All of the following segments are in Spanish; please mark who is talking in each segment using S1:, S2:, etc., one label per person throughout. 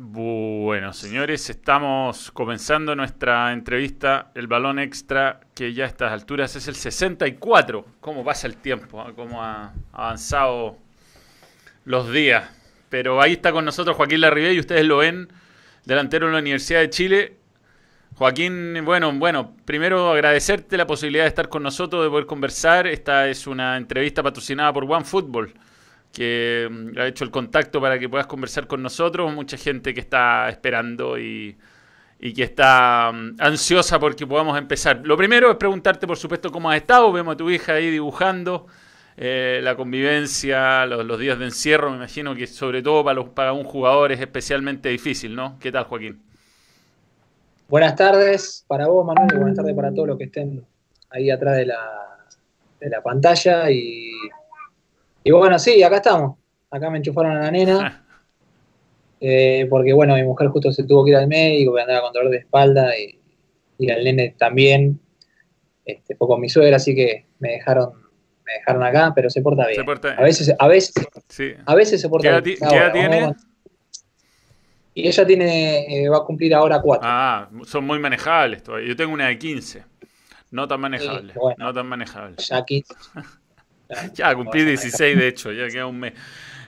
S1: Bueno, señores, estamos comenzando nuestra entrevista, el balón extra, que ya a estas alturas es el 64. ¿Cómo pasa el tiempo? ¿Cómo ha avanzado los días? Pero ahí está con nosotros Joaquín Larribey y ustedes lo ven, delantero de la Universidad de Chile. Joaquín, bueno, bueno, primero agradecerte la posibilidad de estar con nosotros, de poder conversar. Esta es una entrevista patrocinada por OneFootball que mm, ha hecho el contacto para que puedas conversar con nosotros. Mucha gente que está esperando y, que está mm, ansiosa porque podamos empezar. Lo primero es preguntarte, por supuesto, cómo has estado. Vemos a tu hija ahí dibujando. Eh, la convivencia, los, días de encierro, me imagino que sobre todo para, los, para un jugador es especialmente difícil, ¿no? ¿Qué tal, Joaquín?
S2: Buenas tardes para vos, Manuel, y buenas tardes para todos los que estén ahí atrás de la, de la pantalla. Y y bueno, sí, acá estamos. Acá me enchufaron a la nena. Eh, porque bueno, mi mujer justo se tuvo que ir al médico, que andaba con dolor de espalda y, y el nene también. Este, fue con mi suegra, así que me dejaron, me dejaron acá, pero se porta bien. A veces, a veces, a veces se porta
S1: bien. ¿Qué edad tiene?
S2: Y ella tiene, eh, va a cumplir ahora cuatro.
S1: Ah, son muy manejables todavía. Yo tengo una de 15. No tan manejable. no tan manejable.
S2: Ya 15.
S1: ya, cumplí 16 de hecho, ya queda un mes.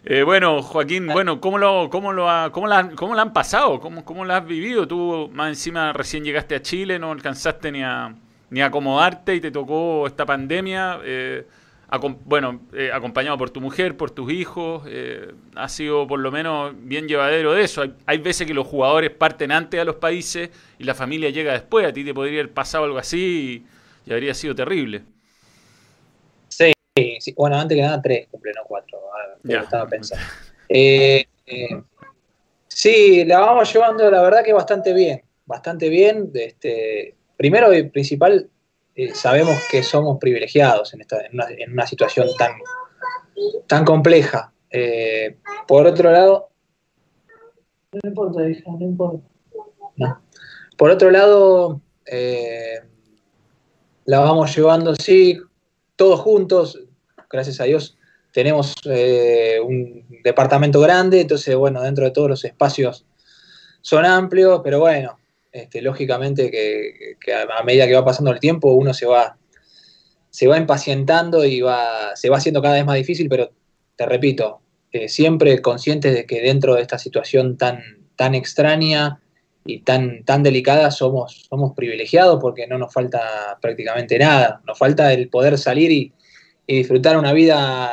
S1: Eh, bueno, Joaquín, bueno, ¿cómo lo, cómo lo, ha, cómo la, cómo la han pasado? ¿Cómo, ¿Cómo la has vivido? Tú más encima recién llegaste a Chile, no alcanzaste ni a, ni a acomodarte y te tocó esta pandemia. Eh, bueno, eh, acompañado por tu mujer, por tus hijos, ha sido por lo menos bien llevadero de eso. Hay, hay, veces que los jugadores parten antes a los países y la familia llega después. A ti te podría haber pasado algo así y habría sido terrible.
S2: Sí, bueno, antes que nada tres cumple, no cuatro. Ya. Estaba pensando. Eh, eh, sí, la vamos llevando, la verdad que bastante bien, bastante bien. Este, primero y principal, eh, sabemos que somos privilegiados en, esta, en, una, situación tan, tan compleja. por otro lado, no importa, hija, no importa. Por otro lado, la vamos llevando, sí, todos juntos, gracias a Dios, tenemos eh, un departamento grande, entonces, bueno, dentro de todos los espacios son amplios, pero bueno, este, lógicamente que, a, medida que va pasando el tiempo uno se va, se va impacientando y va, se va haciendo cada vez más difícil, pero te repito, eh, siempre conscientes de que dentro de esta situación tan, tan extraña y tan, tan delicada somos, somos privilegiados porque no nos falta prácticamente nada. Nos falta el poder salir y, disfrutar una vida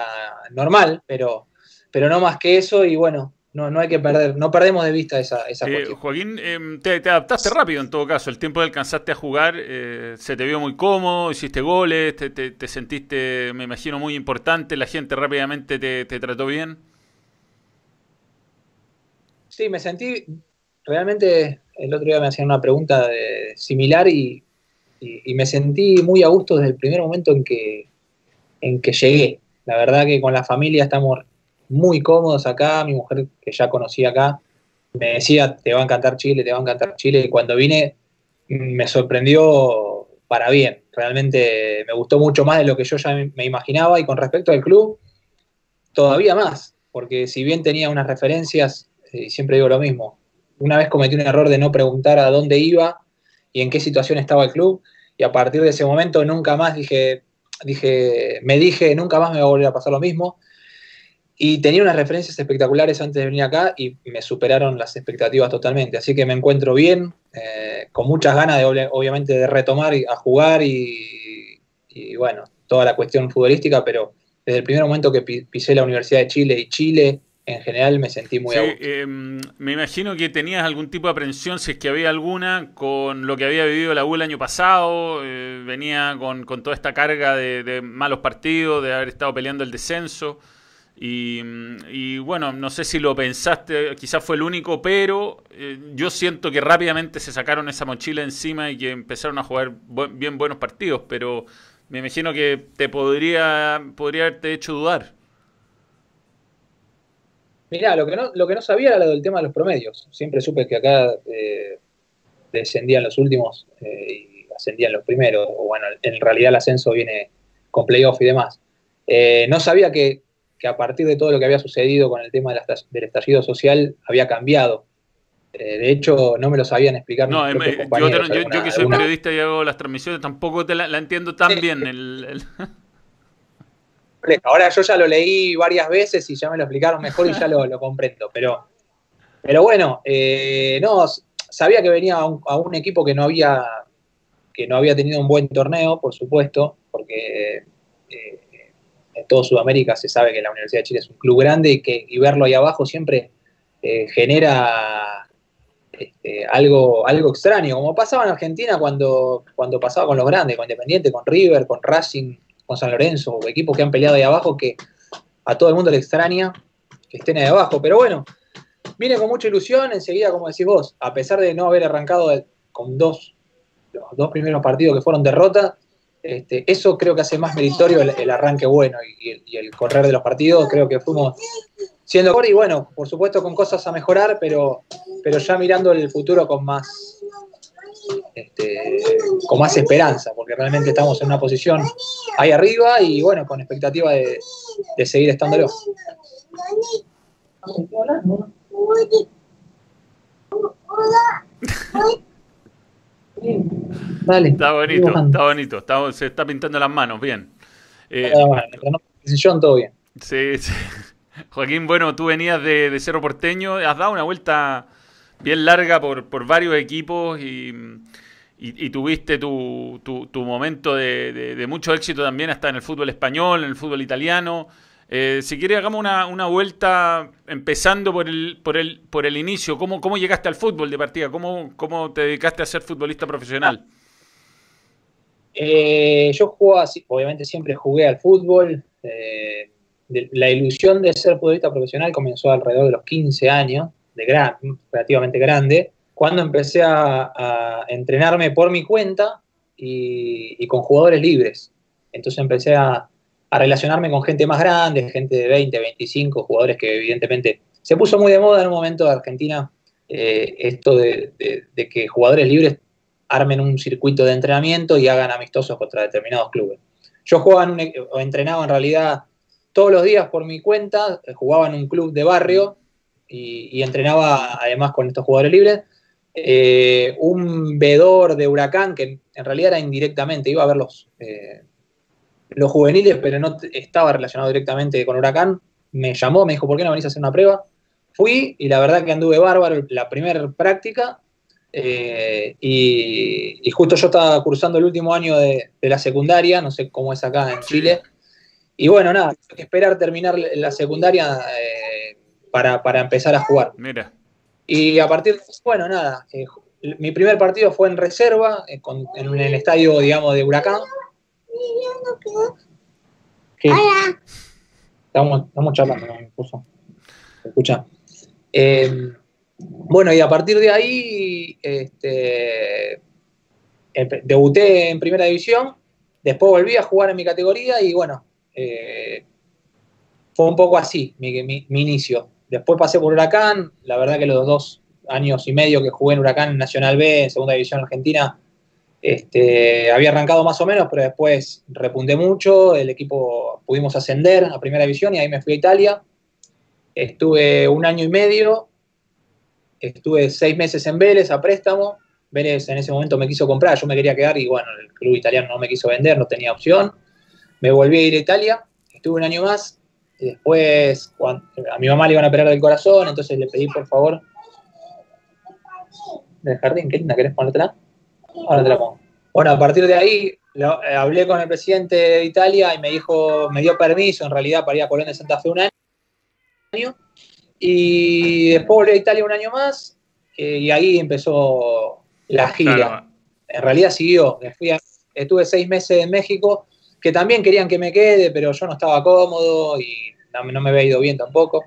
S2: normal, pero, pero no más que eso y bueno, no, no hay que perder, no perdemos de vista esa, esa
S1: eh, Joaquín, em, te, adaptaste rápido en todo caso, el tiempo que alcanzaste a jugar eh, se te vio muy cómodo, hiciste goles, te, te, sentiste, me imagino, muy importante, la gente rápidamente te, trató bien.
S2: Sí, me sentí realmente el otro día me hacían una pregunta similar y, me sentí muy a gusto desde el primer momento en que, en que llegué. La verdad que con la familia estamos muy cómodos acá, mi mujer que ya conocía acá me decía, te va a encantar Chile, te va a encantar Chile, y cuando vine me sorprendió para bien, realmente me gustó mucho más de lo que yo ya me imaginaba y con respecto al club, todavía más, porque si bien tenía unas referencias, y eh, siempre digo lo mismo, una vez cometí un error de no preguntar a dónde iba y en qué situación estaba el club. Y a partir de ese momento nunca más dije, dije, me dije, nunca más me va a volver a pasar lo mismo. Y tenía unas referencias espectaculares antes de venir acá y me superaron las expectativas totalmente. Así que me encuentro bien, eh, con muchas ganas de obviamente de retomar a jugar y, y, bueno, toda la cuestión futbolística, pero desde el primer momento que pisé la Universidad de Chile y Chile en general me sentí muy sí,
S1: em, me imagino que tenías algún tipo de aprensión, si es que había alguna, con lo que había vivido la U el año pasado. Eh, venía con, toda esta carga de, malos partidos, de haber estado peleando el descenso. Y, bueno, no sé si lo pensaste, quizás fue el único, pero eh, yo siento que rápidamente se sacaron esa mochila encima y que empezaron a jugar bien buenos partidos, pero me imagino que te podría, podría haberte hecho dudar.
S2: Mirá, lo que, no, lo que no sabía era lo del tema de los promedios. Siempre supe que acá eh, descendían los últimos eh, y ascendían los primeros. O bueno, en realidad el ascenso viene con playoff y demás. Eh, no sabía que que a partir de todo lo que había sucedido con el tema del estallido social había cambiado. Eh, de hecho, no me lo sabían explicar.
S1: No, em, eh, yo, que soy periodista y hago las transmisiones tampoco te la, entiendo tan bien. El,
S2: Ahora yo ya lo leí varias veces y ya me lo explicaron mejor y ya lo, comprendo. Pero, pero bueno, eh, no, sabía que venía a un, equipo que no había que no había tenido un buen torneo, por supuesto, porque en todo Sudamérica se sabe que la Universidad de Chile es un club grande y que y verlo ahí abajo siempre genera este, algo, algo extraño, como pasaba en Argentina cuando, cuando pasaba con los grandes, con Independiente, con River, con Racing, con San Lorenzo, equipos que han peleado ahí abajo que a todo el mundo le extraña que estén ahí abajo. Pero bueno, viene con mucha ilusión, enseguida, como decís vos, a pesar de no haber arrancado con dos, los dos primeros partidos que fueron derrotas, este, eso creo que hace más meritorio el, arranque bueno y, el, y, el, correr de los partidos. Creo que fuimos siendo y bueno, por supuesto con cosas a mejorar, pero, pero ya mirando el futuro con más este, con más esperanza, porque realmente estamos en una posición ahí arriba y bueno, con expectativa de, de seguir estándolo.
S1: Dale, está bonito, está bonito, está, se está pintando las manos, bien.
S2: Eh, todo bien.
S1: Sí, sí. Joaquín, bueno, tú venías de, Cerro Porteño, has dado una vuelta bien larga por, varios equipos y, tuviste tu, momento de, mucho éxito también hasta en el fútbol español, en el fútbol italiano. Eh, si quieres, hagamos una, vuelta empezando por el, por el, por el inicio. ¿Cómo, ¿Cómo llegaste al fútbol de partida? ¿Cómo, cómo te dedicaste a ser futbolista profesional?
S2: Eh, yo jugaba, obviamente siempre jugué al fútbol. Eh, la ilusión de ser futbolista profesional comenzó alrededor de los 15 años, relativamente grande, cuando empecé a, entrenarme por mi cuenta y, con jugadores libres. Entonces empecé a, relacionarme con gente más grande, gente de 20, 25, jugadores que evidentemente se puso muy de moda en un momento de Argentina eh, esto de, que jugadores libres armen un circuito de entrenamiento y hagan amistosos contra determinados clubes. Yo jugaba e, o entrenaba en realidad todos los días por mi cuenta, jugaba en un club de barrio y, entrenaba además con estos jugadores libres. Eh, un vedor de Huracán, que en realidad era indirectamente, iba a ver los, eh, los juveniles, pero no estaba relacionado directamente con Huracán, me llamó, me dijo, ¿por qué no venís a hacer una prueba? Fui y la verdad que anduve bárbaro la primera práctica y, justo yo estaba cursando el último año de, de, la secundaria, no sé cómo es acá en Chile, y bueno, nada, esperar terminar la secundaria eh, para, empezar a jugar.
S1: Mira.
S2: Y a partir de bueno, nada, eh, mi primer partido fue en reserva, eh, en, el estadio, digamos, de Huracán. ¿Qué? Hola. Estamos, estamos charlando, ¿no? escucha. bueno, y a partir de ahí este, debuté en primera división, después volví a jugar en mi categoría y bueno, eh, fue un poco así mi, inicio. Después pasé por Huracán, la verdad que los dos años y medio que jugué en Huracán Nacional B, en Segunda División Argentina, este, había arrancado más o menos, pero después repunté mucho, el equipo pudimos ascender a Primera División y ahí me fui a Italia. Estuve un año y medio, estuve seis meses en Vélez a préstamo. Vélez en ese momento me quiso comprar, yo me quería quedar y bueno, el club italiano no me quiso vender, no tenía opción me volví a ir a Italia, estuve un año más, y después a mi mamá le iban a operar del corazón, entonces le pedí por favor del jardín, qué linda, ¿querés ponértela? Ahora te la pongo. Bueno, a partir de ahí eh, hablé con el presidente de Italia y me dijo, me dio permiso en realidad para ir a Colón de Santa Fe un año. Y después volví a Italia un año más eh, y ahí empezó la gira. En realidad siguió. estuve seis meses en México que también querían que me quede, pero yo no estaba cómodo y no, me había ido bien tampoco.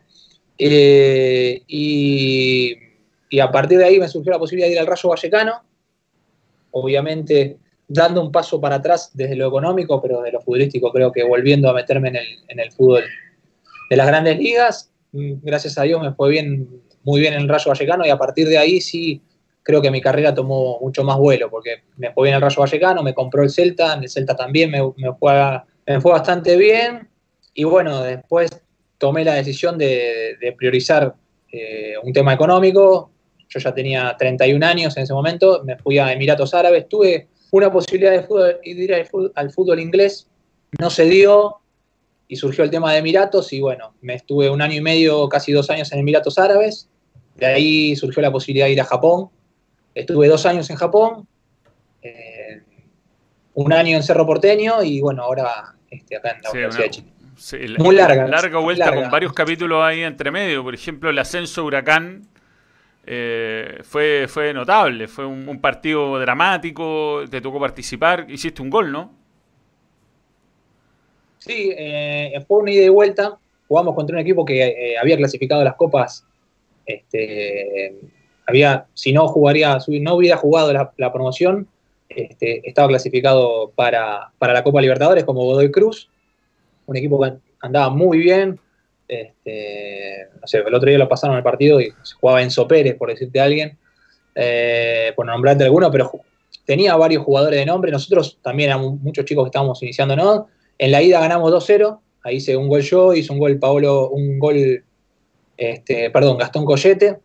S2: Eh, y, a partir de ahí me surgió la posibilidad de ir al Rayo Vallecano, obviamente dando un paso para atrás desde lo económico, pero de lo futbolístico creo que volviendo a meterme en el, en el fútbol de las grandes ligas, mm, gracias a Dios me fue bien, muy bien en el Rayo Vallecano y a partir de ahí sí creo que mi carrera tomó mucho más vuelo, porque me fue bien el Rayo Vallecano, me compró el Celta, en el Celta también me, fue, me fue bastante bien, y bueno, después tomé la decisión de, priorizar eh, un tema económico. Yo ya tenía 31 años en ese momento, me fui a Emiratos Árabes, tuve una posibilidad de, ir al fútbol, inglés, no se dio y surgió el tema de Emiratos y bueno, me estuve un año y medio, casi dos años en Emiratos Árabes, de ahí surgió la posibilidad de ir a Japón, estuve dos años en Japón, eh, un año en Cerro Porteño y bueno, ahora este, acá en la Universidad de Chile.
S1: Muy larga. Larga vuelta con varios capítulos ahí entre medio. Por ejemplo, el ascenso Huracán eh, fue, fue notable. Fue un, partido dramático. Te tocó participar. Hiciste un gol, ¿no?
S2: Sí, eh, fue una ida y vuelta. Jugamos contra un equipo que eh, había clasificado las copas. Este, había, si no jugaría, no hubiera jugado la, promoción, este, estaba clasificado para, para la Copa Libertadores como Godoy Cruz un equipo que andaba muy bien. Este, el otro día lo pasaron el partido y se jugaba Enzo Pérez, por decirte a alguien, eh, por nombrarte alguno, pero tenía varios jugadores de nombre. Nosotros también éramos muchos chicos que estábamos iniciando. En la ida ganamos 2-0, ahí hice un gol yo, hizo un gol Paolo, un gol, este, perdón, Gastón Collete.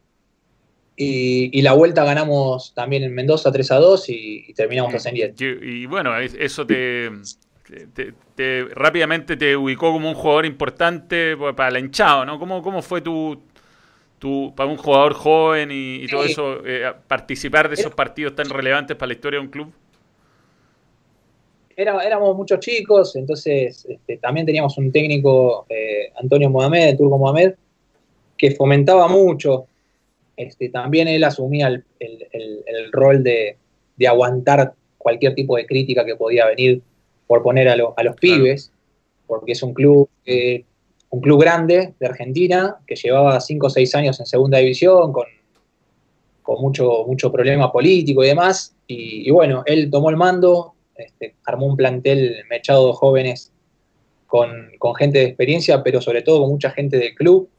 S2: Y, la vuelta ganamos también en Mendoza 3 a 2 y, terminamos ascendiendo.
S1: Y, y bueno, eso te, te, rápidamente te ubicó como un jugador importante para el hinchado, ¿no? ¿Cómo, cómo fue tu, tu, para un jugador joven y, todo eso, eh, participar de esos partidos tan relevantes para la historia de un club?
S2: Era, éramos muchos chicos, entonces este, también teníamos un técnico, eh, Antonio Mohamed, el turco Mohamed, que fomentaba mucho. Este, también él asumía el, rol de, de aguantar cualquier tipo de crítica que podía venir por poner a, los pibes, porque es un club, un club grande de Argentina que llevaba 5 o 6 años en segunda división con, con mucho, mucho problema político y demás. Y, bueno, él tomó el mando, este, armó un plantel mechado de jóvenes con, gente de experiencia, pero sobre todo con mucha gente del club.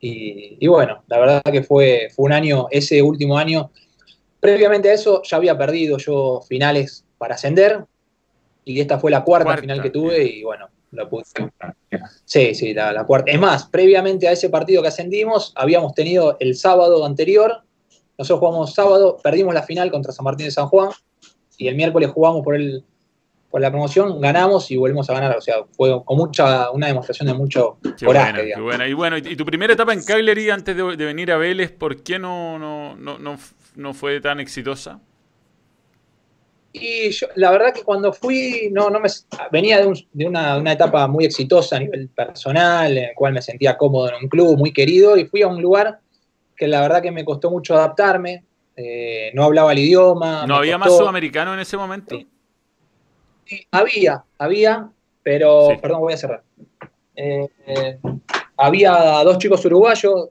S2: Y, y, bueno, la verdad que fue, fue un año, ese último año, previamente a eso ya había perdido yo finales para ascender, y esta fue la cuarta, final que tuve y bueno, la puse. Sí, sí, la, cuarta. Es más, previamente a ese partido que ascendimos, habíamos tenido el sábado anterior, nosotros jugamos sábado, perdimos la final contra San Martín de San Juan y el miércoles jugamos por el por la promoción, ganamos y volvemos a ganar. O sea, fue con mucha, una demostración de mucho coraje.
S1: Y bueno, y tu primera etapa en Cagliari antes de, venir a Vélez, ¿por qué no, no, no, no fue tan exitosa?
S2: Y yo, la verdad que cuando fui, no, no me, venía de, una, etapa muy exitosa a nivel personal, en el cual me sentía cómodo en un club, muy querido, y fui a un lugar que la verdad que me costó mucho adaptarme, eh, no hablaba el idioma.
S1: ¿No había más sudamericano en ese momento?
S2: Sí. Había, había, pero, perdón, voy a cerrar. Eh, había dos chicos uruguayos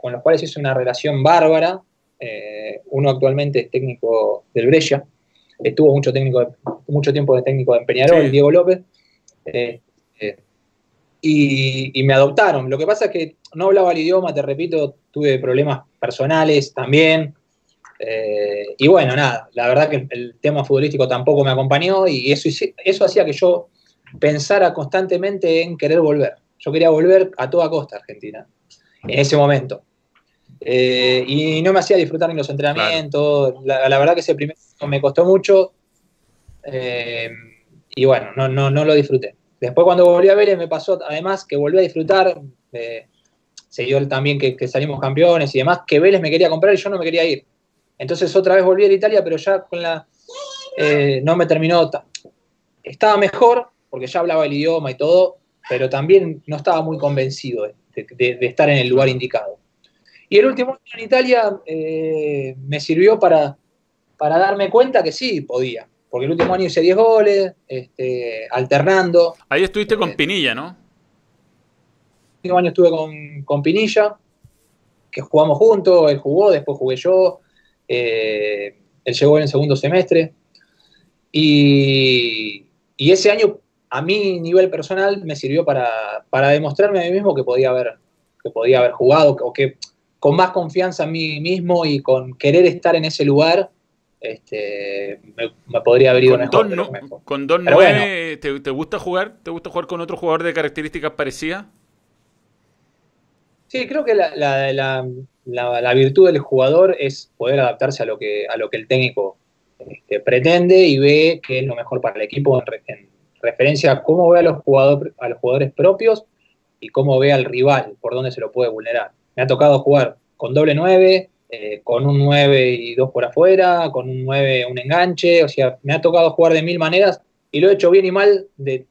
S2: con los cuales hice una relación bárbara. Eh, uno actualmente es técnico del Brescia, estuvo mucho, técnico mucho tiempo de técnico de Peñarol, Diego López, eh, y, me adoptaron. Lo que pasa es que no hablaba el idioma, te repito, tuve problemas personales también. Eh, y bueno, nada, la verdad que el tema futbolístico tampoco me acompañó y eso, eso hacía que yo pensara constantemente en querer volver. Yo quería volver a toda costa a Argentina, en ese momento. y no me hacía disfrutar ni los entrenamientos. La, la, verdad que ese primer me costó mucho eh, y bueno, no, no, no lo disfruté. Después cuando volví a Vélez me pasó además que volví a disfrutar, eh, se dio también que, salimos campeones y demás, que Vélez me quería comprar y yo no me quería ir. Entonces otra vez volví a Italia, pero ya con la... Eh, no me terminó... Estaba mejor, porque ya hablaba el idioma y todo, pero también no estaba muy convencido de, estar en el lugar indicado. Y el último año en Italia me sirvió para, para darme cuenta que sí podía. Porque el último año hice 10 goles, este, alternando.
S1: Ahí estuviste con eh, Pinilla, ¿no?
S2: El último año estuve con, Pinilla, que jugamos juntos, él jugó, después jugué yo. Eh, él llegó en el segundo semestre. Y, ese año, a mi nivel personal, me sirvió para, demostrarme a mí mismo que podía haber, que podía haber jugado, o que con más confianza en mí mismo y con querer estar en ese lugar, este, me, podría haber ido
S1: con mejor. ¿Con Don 9 ¿te, gusta jugar? ¿Te gusta jugar con otro jugador de características parecidas?
S2: Sí, creo que la, virtud del jugador es poder adaptarse a lo que, a lo que el técnico este, pretende y ve que es lo mejor para el equipo en, referencia a cómo ve a los, jugadores, a los jugadores propios y cómo ve al rival, por dónde se lo puede vulnerar. Me ha tocado jugar con doble 9, eh, con un 9 y dos por afuera, con un 9 un enganche, o sea, me ha tocado jugar de mil maneras y lo he hecho bien y mal de,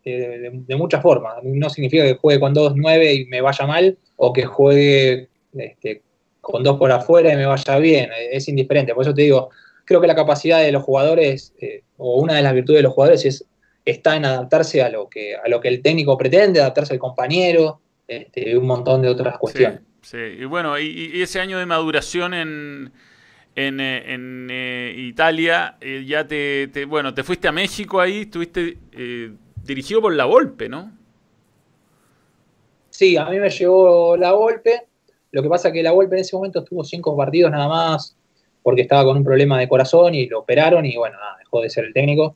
S2: muchas formas. No significa que juegue con dos 9 y me vaya mal, o que juegue este, con dos por afuera y me vaya bien, es indiferente. Por eso te digo, creo que la capacidad de los jugadores, eh, o una de las virtudes de los jugadores es está en adaptarse a lo que, a lo que el técnico pretende, adaptarse al compañero, este, un montón de otras cuestiones.
S1: Sí, y bueno, y, ese año de maduración en, en, eh, eh, Italia, eh, ya te, bueno, te fuiste a México ahí, estuviste dirigido por La Volpe, ¿no?
S2: Sí, a mí me llegó La Volpe, lo que pasa es que La Volpe en ese momento estuvo cinco partidos nada más, porque estaba con un problema de corazón y lo operaron y bueno, nada, dejó de ser el técnico.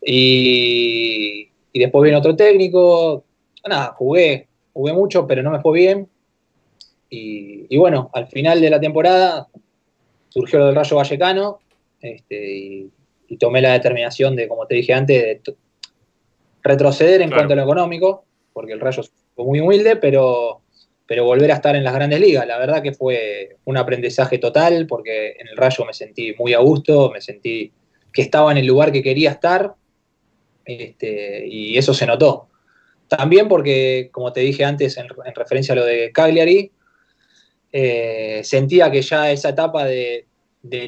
S2: Y, y después viene otro técnico, nada, jugué, jugué mucho, pero no me fue bien. Y, bueno, al final de la temporada surgió lo del Rayo Vallecano este, y, tomé la determinación de, como te dije antes, de retroceder en cuanto a lo económico, porque el Rayo fue muy humilde, pero, pero volver a estar en las grandes ligas. La verdad que fue un aprendizaje total, porque en el Rayo me sentí muy a gusto, me sentí que estaba en el lugar que quería estar, este, y eso se notó. También porque, como te dije antes en, referencia a lo de Cagliari, eh, sentía que ya esa etapa de,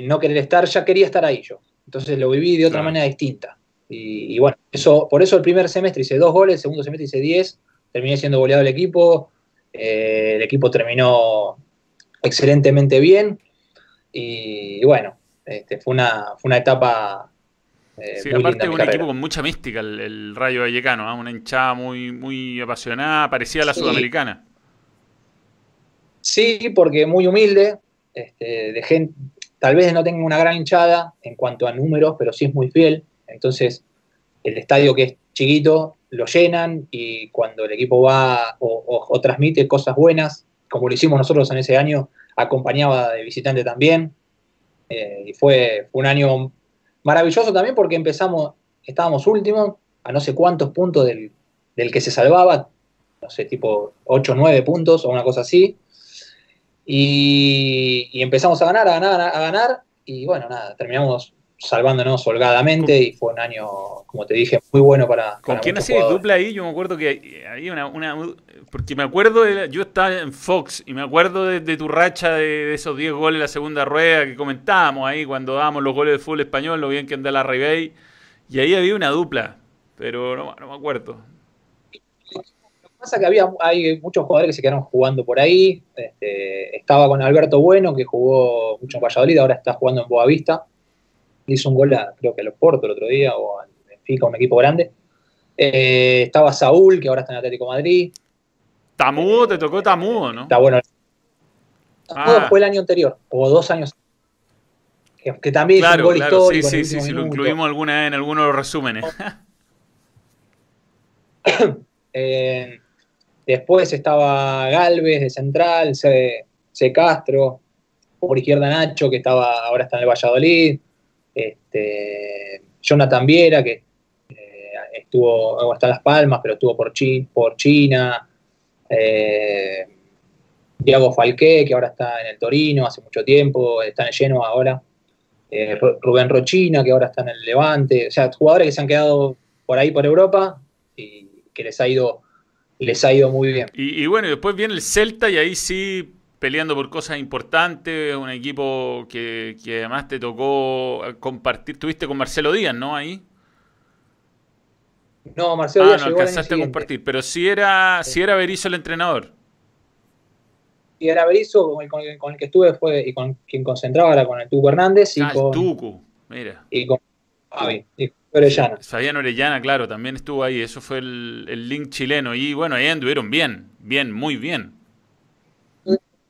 S2: no querer estar, ya quería estar ahí yo. Entonces lo viví de otra manera distinta. Y, bueno, eso, por eso el primer semestre hice dos goles, el segundo semestre hice diez, terminé siendo goleado del equipo, eh, el equipo terminó excelentemente bien y, bueno, este, fue, una, fue una etapa
S1: eh, sí, aparte un equipo con mucha mística, el, Rayo Vallecano, ¿ah? una hinchada muy, muy apasionada, parecida a la sudamericana.
S2: Sí, porque muy humilde, este, de gente, tal vez no tenga una gran hinchada en cuanto a números, pero sí es muy fiel. Entonces, el estadio que es chiquito lo llenan y cuando el equipo va o, transmite cosas buenas, como lo hicimos nosotros en ese año, acompañaba de visitante también. Eh, y fue, un año Maravilloso también porque empezamos, estábamos últimos, a no sé cuántos puntos del, que se salvaba, no sé, tipo 8 o 9 puntos o una cosa así. Y, y, empezamos a ganar, a ganar, a ganar. Y bueno, nada, terminamos salvándonos holgadamente y fue un año, como te dije, muy bueno para.
S1: ¿Con quién hacía dupla ahí? Yo me acuerdo que había una. una porque me acuerdo, de, yo estaba en Fox y me acuerdo de, tu racha de, esos 10 goles en la segunda rueda que comentábamos ahí cuando dábamos los goles de fútbol español, lo bien que anda la Ribey. Y ahí había una dupla, pero no, no me acuerdo.
S2: Lo que pasa es que había hay muchos jugadores que se quedaron jugando por ahí. Este, estaba con Alberto Bueno, que jugó mucho en Valladolid, ahora está jugando en Boavista hizo un gol, a, creo que a los Porto el otro día, o al Benfica, un equipo grande. Eh, estaba Saúl, que ahora está en Atlético Madrid.
S1: Tamudo, te tocó Tamudo, ¿no?
S2: Está bueno. Tamudo ah. fue el año anterior, o dos años. Que, que también
S1: claro, un gol claro, histórico. Sí, sí, sí, lo incluimos alguna vez en algunos de los resúmenes.
S2: eh, después estaba Galvez de Central, C, C. Castro, por izquierda Nacho, que estaba ahora está en el Valladolid este, Jonathan Viera, que eh, estuvo hasta Las Palmas, pero estuvo por, por China, eh, Diego Falqué, que ahora está en el Torino hace mucho tiempo, está en Genoa ahora, eh, Rubén Rochina, que ahora está en el Levante, o sea, jugadores que se han quedado por ahí por Europa y que les ha ido les ha ido muy bien.
S1: Y, y bueno, después viene el Celta y ahí sí peleando por cosas importantes, un equipo que, además te tocó compartir, tuviste con Marcelo Díaz, ¿no? Ahí.
S2: No, Marcelo ah, Díaz.
S1: no alcanzaste a compartir, pero sí era, sí. era Berizzo el entrenador.
S2: Y era Berizzo, con el, con el, que estuve fue, y con quien concentraba era con el Tuco Hernández. Y
S1: ah,
S2: con,
S1: el Tuco, mira.
S2: Y con Fabi, y Orellana.
S1: Fabián Orellana, claro, también estuvo ahí, eso fue el, el link chileno. Y bueno, ahí anduvieron bien, bien, muy bien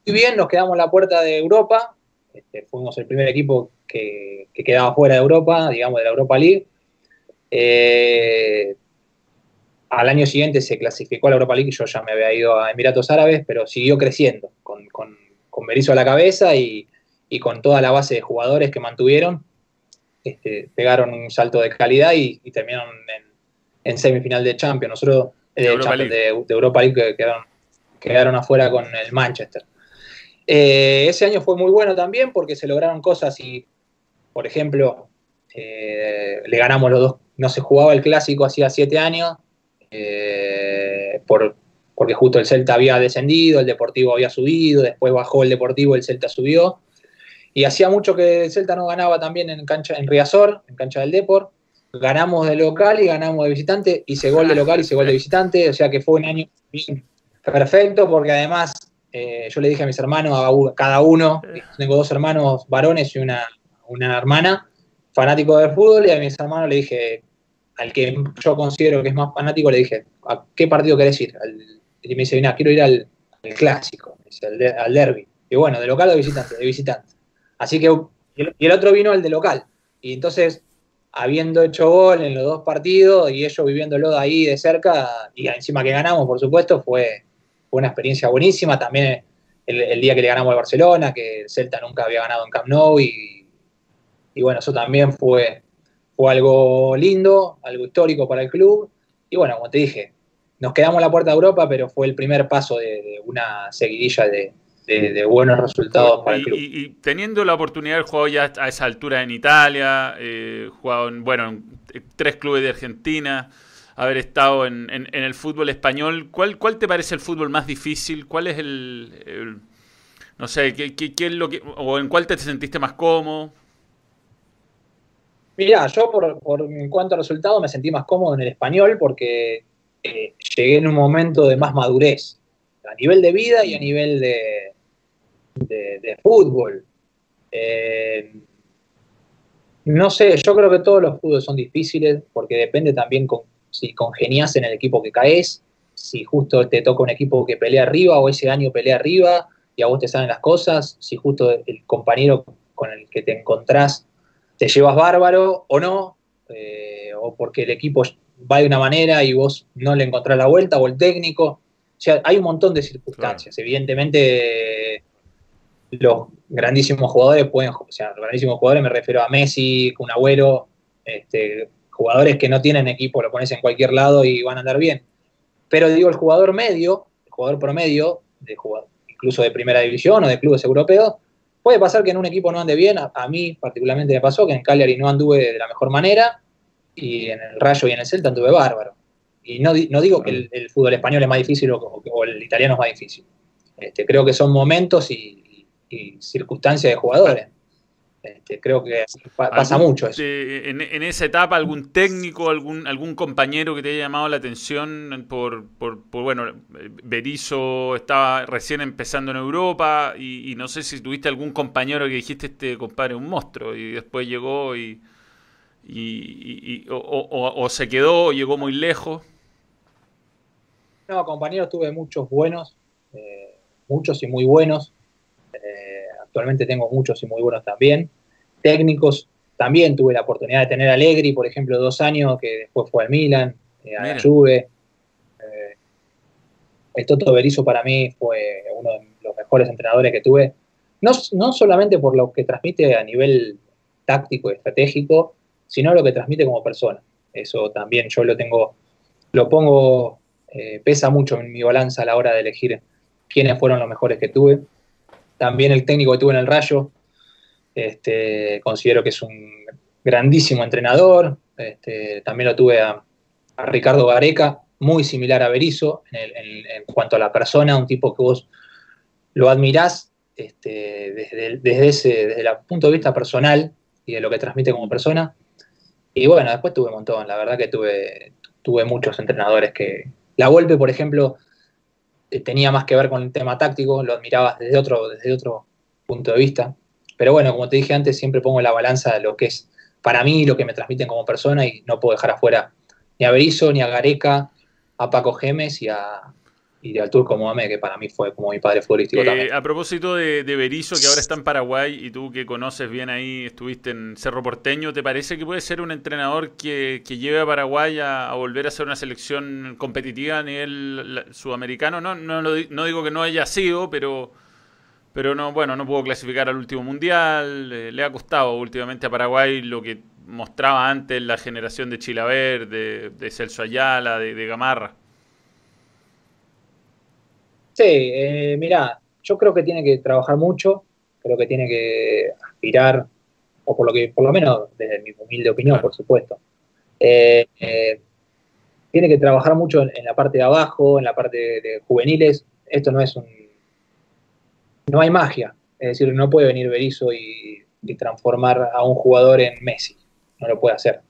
S2: muy bien, nos quedamos en la puerta de Europa, este, fuimos el primer equipo que, quedaba fuera de Europa, digamos, de la Europa League. Eh, al año siguiente se clasificó a la Europa League, yo ya me había ido a Emiratos Árabes, pero siguió creciendo con, con, con Berizzo a la cabeza y, con toda la base de jugadores que mantuvieron, este, pegaron un salto de calidad y, terminaron en, semifinal de Champions. Nosotros, de, Europa League. De, Europa League quedaron, quedaron afuera con el Manchester. Eh, ese año fue muy bueno también porque se lograron cosas y, por ejemplo, eh, le ganamos los dos, no se jugaba el clásico hacía siete años, eh, por, porque justo el Celta había descendido, el Deportivo había subido, después bajó el Deportivo, el Celta subió. Y hacía mucho que el Celta no ganaba también en cancha en Riazor, en cancha del Deport. Ganamos de local y ganamos de visitante, hice gol de local y hice gol de visitante, o sea que fue un año perfecto porque además eh, yo le dije a mis hermanos, a cada uno, tengo dos hermanos varones y una, una hermana, fanático de fútbol, y a mis hermanos le dije, al que yo considero que es más fanático, le dije, ¿a qué partido querés ir? y me dice, mira, quiero ir al, clásico, al, derby. Y bueno, ¿de local o de visitante? De visitante. Así que, y el, otro vino al de local. Y entonces, habiendo hecho gol en los dos partidos y ellos viviéndolo de ahí de cerca, y encima que ganamos, por supuesto, fue, una experiencia buenísima. También el, día que le ganamos al Barcelona, que el Celta nunca había ganado en Camp Nou, y, y bueno, eso también fue, fue algo lindo, algo histórico para el club. Y bueno, como te dije, nos quedamos a la puerta de Europa, pero fue el primer paso de, una seguidilla de, buenos resultados para el club.
S1: Y, teniendo la oportunidad de jugar ya a esa altura en Italia, eh, jugado en, bueno, en tres clubes de Argentina, haber estado en, el fútbol español, ¿cuál, ¿cuál te parece el fútbol más difícil? ¿Cuál es el, no sé, ¿qué, qué, es lo que, o en cuál te sentiste más cómodo?
S2: Mira, yo por, por, en cuanto a resultados me sentí más cómodo en el español porque eh, llegué en un momento de más madurez, a nivel de vida y a nivel de, de, fútbol. Eh, no sé, yo creo que todos los fútboles son difíciles porque depende también con, si congenias en el equipo que caes, si justo te toca un equipo que pelea arriba o ese año pelea arriba y a vos te salen las cosas, si justo el compañero con el que te encontrás te llevas bárbaro o no, eh, o porque el equipo va de una manera y vos no le encontrás la vuelta, o el técnico. O sea, hay un montón de circunstancias. Evidentemente, los grandísimos jugadores pueden, o sea, los grandísimos jugadores me refiero a Messi, un Agüero, este, jugadores que no tienen equipo, lo pones en cualquier lado y van a andar bien. Pero digo, el jugador medio, el jugador promedio, de jugador, incluso de primera división o de clubes europeos, puede pasar que en un equipo no ande bien. A, a mí particularmente me pasó que en Cagliari no anduve de la mejor manera y en el Rayo y en el Celta anduve bárbaro. Y no, no digo que el, fútbol español es más difícil o, el italiano es más difícil. Este, creo que son momentos y, circunstancias de jugadores. Este, creo que pasa mucho eso.
S1: En, esa etapa, algún técnico, algún, algún compañero que te haya llamado la atención por, por, bueno, Berizzo estaba recién empezando en Europa y, y, no sé si tuviste algún compañero que dijiste, este compadre es un monstruo y después llegó y, y, o, se quedó o llegó muy lejos?
S2: No, compañeros tuve muchos buenos, eh, muchos y muy buenos. Eh, actualmente tengo muchos y muy buenos también. Técnicos, también tuve la oportunidad de tener a Allegri, por ejemplo, dos años, que después fue al Milan, eh, a la Juve. el Toto Berizzo para mí fue uno de los mejores entrenadores que tuve. No, no solamente por lo que transmite a nivel táctico y estratégico, sino lo que transmite como persona. Eso también yo lo tengo, lo pongo, eh, pesa mucho en mi balanza a la hora de elegir quiénes fueron los mejores que tuve. También el técnico que tuve en el Rayo, este, considero que es un grandísimo entrenador. Este, también lo tuve a, Ricardo Gareca, muy similar a Berizzo en, cuanto a la persona, un tipo que vos lo admirás este, desde, desde, ese, desde el punto de vista personal y de lo que transmite como persona. Y bueno, después tuve un montón, la verdad que tuve, tuve muchos entrenadores que... La Volpe, por ejemplo, tenía más que ver con el tema táctico, lo admiraba desde otro, desde otro punto de vista. Pero bueno, como te dije antes, siempre pongo la balanza de lo que es para mí lo que me transmiten como persona y no puedo dejar afuera ni a Berizzo, ni a Gareca, a Paco Gemes y a, y de al Turco Mohamed, que para mí fue como mi padre futbolístico
S1: Eh,
S2: también.
S1: a propósito de, de Berizzo, que ahora está en Paraguay y tú que conoces bien ahí, estuviste en Cerro Porteño, ¿te parece que puede ser un entrenador que, que lleve a Paraguay a, a volver a ser una selección competitiva a nivel la- sudamericano? No, no, lo no digo que no haya sido, pero, pero no, bueno, no pudo clasificar al último mundial. eh, le ha costado últimamente a Paraguay lo que mostraba antes la generación de Chilaver, de, de Celso Ayala, de, de Gamarra.
S2: Sí, eh, mirá, yo creo que tiene que trabajar mucho, creo que tiene que aspirar, o por lo que, por lo menos desde mi humilde opinión,
S1: Claro.
S2: por supuesto. eh, eh, tiene que trabajar mucho en, en la parte de abajo, en la parte de, de juveniles. Esto no es un. No hay magia. Es decir, no puede venir Berizzo y, y transformar a un jugador en Messi. No lo puede hacer.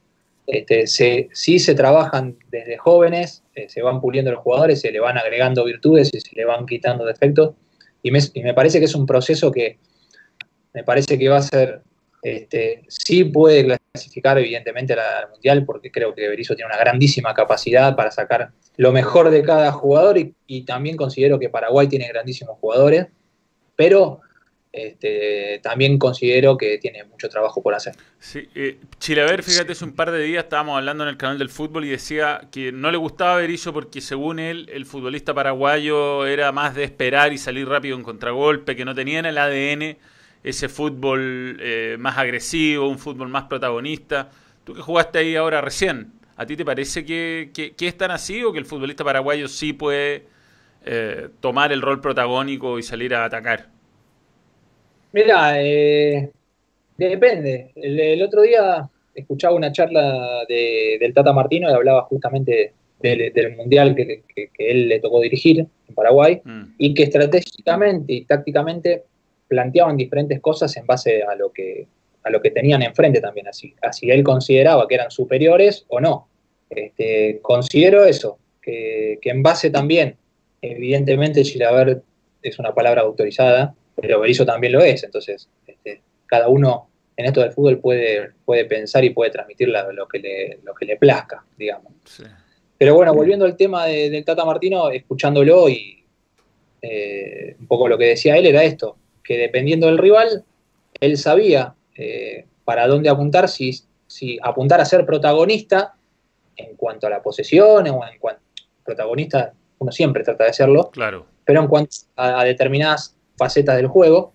S2: Este, se, sí se trabajan desde jóvenes, eh, se van puliendo los jugadores, se le van agregando virtudes y se le van quitando defectos. Y me, parece que es un proceso que me parece que va a ser, este, sí puede clasificar evidentemente al Mundial, porque creo que Berizzo tiene una grandísima capacidad para sacar lo mejor de cada jugador y también considero que Paraguay tiene grandísimos jugadores, pero este, también considero que tiene mucho trabajo por hacer.
S1: Sí, eh, Chilaver, fíjate, hace un par de días estábamos hablando en el canal del fútbol y decía que no le gustaba Berizzo porque según él el futbolista paraguayo era más de esperar y salir rápido en contragolpe, que no tenía en el ADN ese fútbol eh, más agresivo, un fútbol más protagonista. Tú que jugaste ahí ahora recién, ¿a ti te parece que, que- que es tan así o que el futbolista paraguayo sí puede eh, tomar el rol protagónico y salir a atacar?
S2: Mira, eh, depende. El, el otro día escuchaba una charla de- del Tata Martino y hablaba justamente del, del Mundial que, que- que él le tocó dirigir en Paraguay
S1: Mm,
S2: y que estratégicamente y tácticamente planteaban diferentes cosas en base a lo que, a lo que tenían enfrente también, así, así él consideraba que eran superiores o no. Este, considero eso, que, que en base también, evidentemente Chilaver es una palabra autorizada, pero Berizzo también lo es, entonces este, cada uno en esto del fútbol puede, puede pensar y puede transmitir la- lo, que le, lo que le plazca, digamos.
S1: sí.
S2: Pero bueno, volviendo al tema de- del Tata Martino, escuchándolo y eh, un poco lo que decía él era esto, que dependiendo del rival, él sabía eh, para dónde apuntar, si, si apuntar a ser protagonista en cuanto a la posesión o en cuanto protagonista, uno siempre trata de serlo,
S1: Claro.
S2: pero en cuanto a, a determinadas facetas del juego,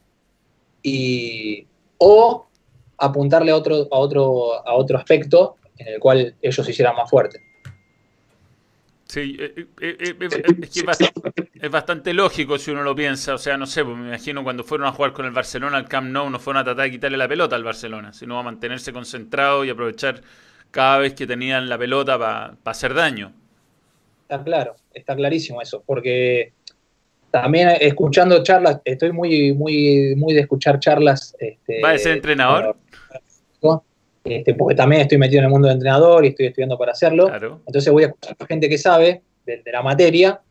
S2: y, o apuntarle a otro, a, otro, a otro aspecto en el cual ellos se hicieran más fuertes.
S1: Sí, eh, eh, eh, eh, es que es bastante, es bastante lógico si uno lo piensa. O sea, no sé, pues me imagino cuando fueron a jugar con el Barcelona al Camp Nou, no fueron a tratar de quitarle la pelota al Barcelona, sino a mantenerse concentrado y aprovechar cada vez que tenían la pelota para hacer daño.
S2: Está claro, está clarísimo eso, porque también escuchando charlas, estoy muy, muy, muy de escuchar charlas. Este,
S1: ¿Va a ser entrenador?
S2: Este, porque también estoy metido en el mundo de entrenador y estoy estudiando para hacerlo.
S1: Claro.
S2: Entonces voy a escuchar a gente que sabe de, de la materia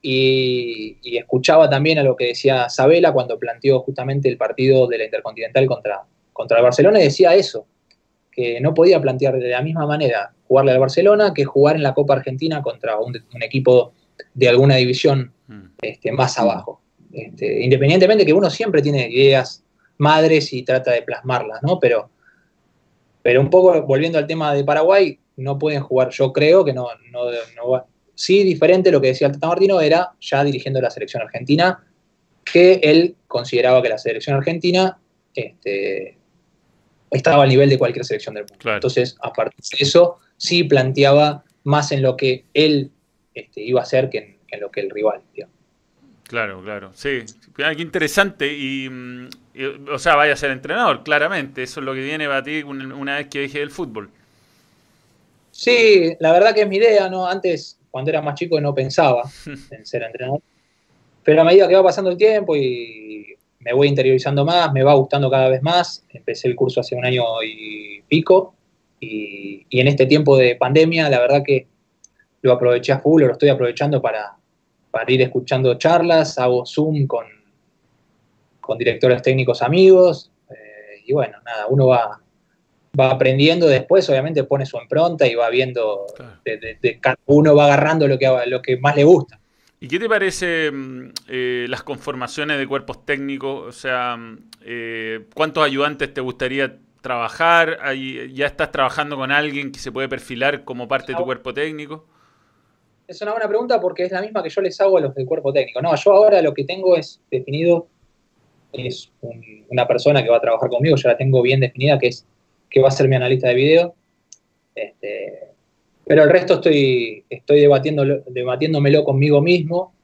S2: y, y escuchaba también a lo que decía Sabela cuando planteó justamente el partido de la Intercontinental contra, contra el Barcelona y decía eso, que no podía plantear de la misma manera jugarle al Barcelona que jugar en la Copa Argentina contra un, un equipo de alguna división
S1: Mm.
S2: este, más abajo. Este, independientemente que uno siempre tiene ideas madres y trata de plasmarlas, ¿no? Pero, pero un poco volviendo al tema de Paraguay, no pueden jugar, yo creo que no, no, no va. Sí, diferente lo que decía el Tata Martino era ya dirigiendo la selección argentina, que él consideraba que la selección argentina este, estaba al nivel de cualquier selección del mundo.
S1: Claro.
S2: Entonces, a partir de eso, sí planteaba más en lo que él este, iba a hacer que en, en lo que el rival. digamos.
S1: Claro, claro. Sí, Ah, qué interesante. Y, mm, y, o sea, vaya a ser entrenador, claramente. Eso es lo que viene para ti un- una vez que deje el fútbol.
S2: Sí, la verdad que es mi idea, ¿no? Antes, cuando era más chico, no pensaba en ser entrenador. Pero a medida que va pasando el tiempo y me voy interiorizando más, me va gustando cada vez más. Empecé el curso hace un año y pico. Y, y en este tiempo de pandemia, la verdad que lo aproveché a full, lo estoy aprovechando para, para ir escuchando charlas, hago Zoom con, con directores técnicos amigos. eh, y bueno, nada, uno va, va aprendiendo después, obviamente pone su impronta y va viendo,
S1: Claro.
S2: de, de- de cada uno va agarrando lo que, lo que más le gusta.
S1: ¿Y qué te parece mm, eh, las conformaciones de cuerpos técnicos? O sea, mm, eh, ¿cuántos ayudantes te gustaría trabajar? ¿Ya estás trabajando con alguien que se puede perfilar como parte de tu cuerpo técnico?
S2: Es una buena pregunta porque es la misma que yo les hago a los del cuerpo técnico. No, yo ahora lo que tengo es definido, es una persona que va a trabajar conmigo, yo la tengo bien definida, que es que va a ser mi analista de video. Este, pero el resto estoy, estoy debatiéndomelo conmigo mismo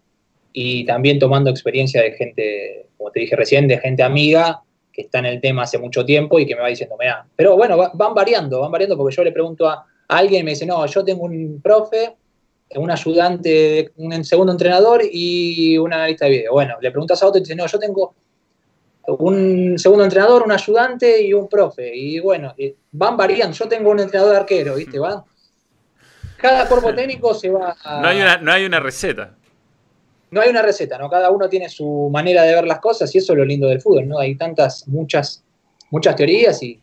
S2: y también tomando experiencia de gente, como te dije recién, de gente amiga que está en el tema hace mucho tiempo y que me va diciendo, mira, pero bueno, van variando, van variando porque yo le pregunto a, alguien y me dice, no, yo tengo un profe, un ayudante, un segundo entrenador y un analista de video. Bueno, le preguntas a otro y dice, no, yo tengo un segundo entrenador, un ayudante y un profe. Y bueno, van variando. Yo tengo un entrenador arquero, ¿viste? Van. Cada cuerpo técnico se va
S1: a... No hay una, no hay una receta.
S2: No hay una receta, ¿no? Cada uno tiene su manera de ver las cosas y eso es lo lindo del fútbol, ¿no? Hay tantas, muchas, muchas teorías y,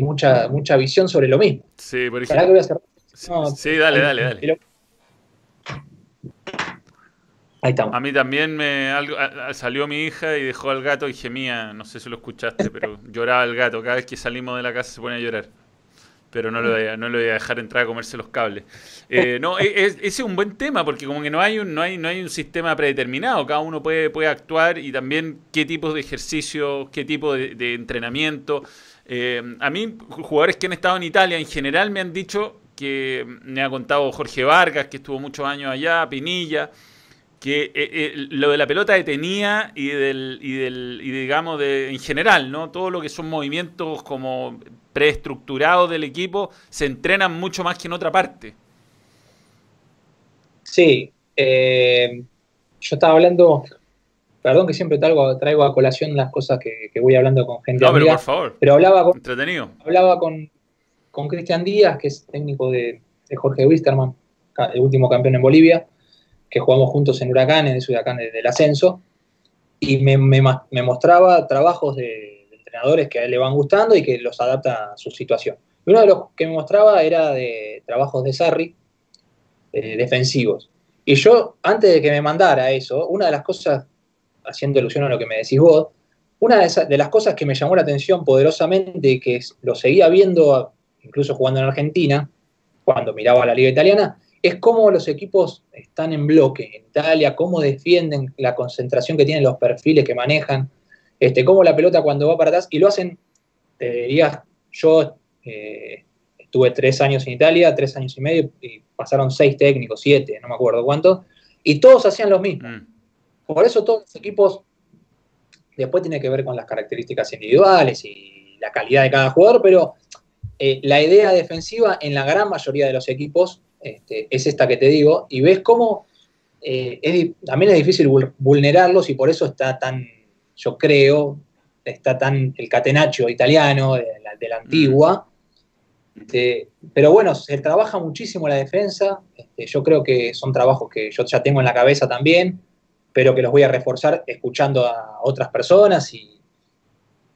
S2: mucha, mucha visión sobre lo mismo.
S1: Sí, por ejemplo. sí, dale, dale, dale. Ahí estamos. A mí también me salió mi hija y dejó al gato y gemía, no sé si lo escuchaste, pero lloraba el gato. Cada vez que salimos de la casa se pone a llorar. Pero no lo voy a, no lo voy a dejar entrar a comerse los cables. Eh, no, e, es, ese es un buen tema, porque como que no hay un, no hay, no hay un sistema predeterminado. Cada uno puede, puede actuar y también qué tipo de ejercicio, qué tipo de, entrenamiento. Eh, a mí, jugadores que han estado en Italia en general me han dicho que me ha contado Jorge Vargas, que estuvo muchos años allá, Pinilla, que eh, eh, lo de la pelota detenía y del, y del y digamos de en general, ¿no? Todo lo que son movimientos como preestructurados del equipo se entrenan mucho más que en otra parte.
S2: Sí, eh, yo estaba hablando, perdón que siempre traigo, traigo a colación las cosas que, voy hablando con gente.
S1: No, pero por favor.
S2: Pero hablaba con,
S1: entretenido.
S2: Hablaba con, con Cristian Díaz, que es técnico de, Jorge Wisterman, el último campeón en Bolivia, que jugamos juntos en Huracán, en ese Huracán del ascenso, y me, mostraba trabajos de, entrenadores que a él le van gustando y que los adapta a su situación. Y uno de los que me mostraba era de trabajos de Sarri, defensivos. Y yo, antes de que me mandara eso, una de las cosas, haciendo alusión a lo que me decís vos, una de, de las cosas que me llamó la atención poderosamente y que lo seguía viendo incluso jugando en Argentina, cuando miraba la liga italiana, es cómo los equipos están en bloque en Italia, cómo defienden la concentración que tienen los perfiles que manejan, este, cómo la pelota cuando va para atrás, y lo hacen, te diría, yo eh, estuve tres años en Italia, tres años y medio, y pasaron seis técnicos, siete, no me acuerdo cuántos, y todos hacían lo mismo. Mm. Por eso todos los equipos, después tiene que ver con las características individuales y la calidad de cada jugador, pero eh, la idea defensiva en la gran mayoría de los equipos este, es esta que te digo, y ves cómo eh, también es difícil vulnerarlos y por eso está tan, yo creo, está tan el catenaccio italiano de la, antigua. Este, pero bueno, se trabaja muchísimo la defensa. Este, yo creo que son trabajos que yo ya tengo en la cabeza también, pero que los voy a reforzar escuchando a otras personas y,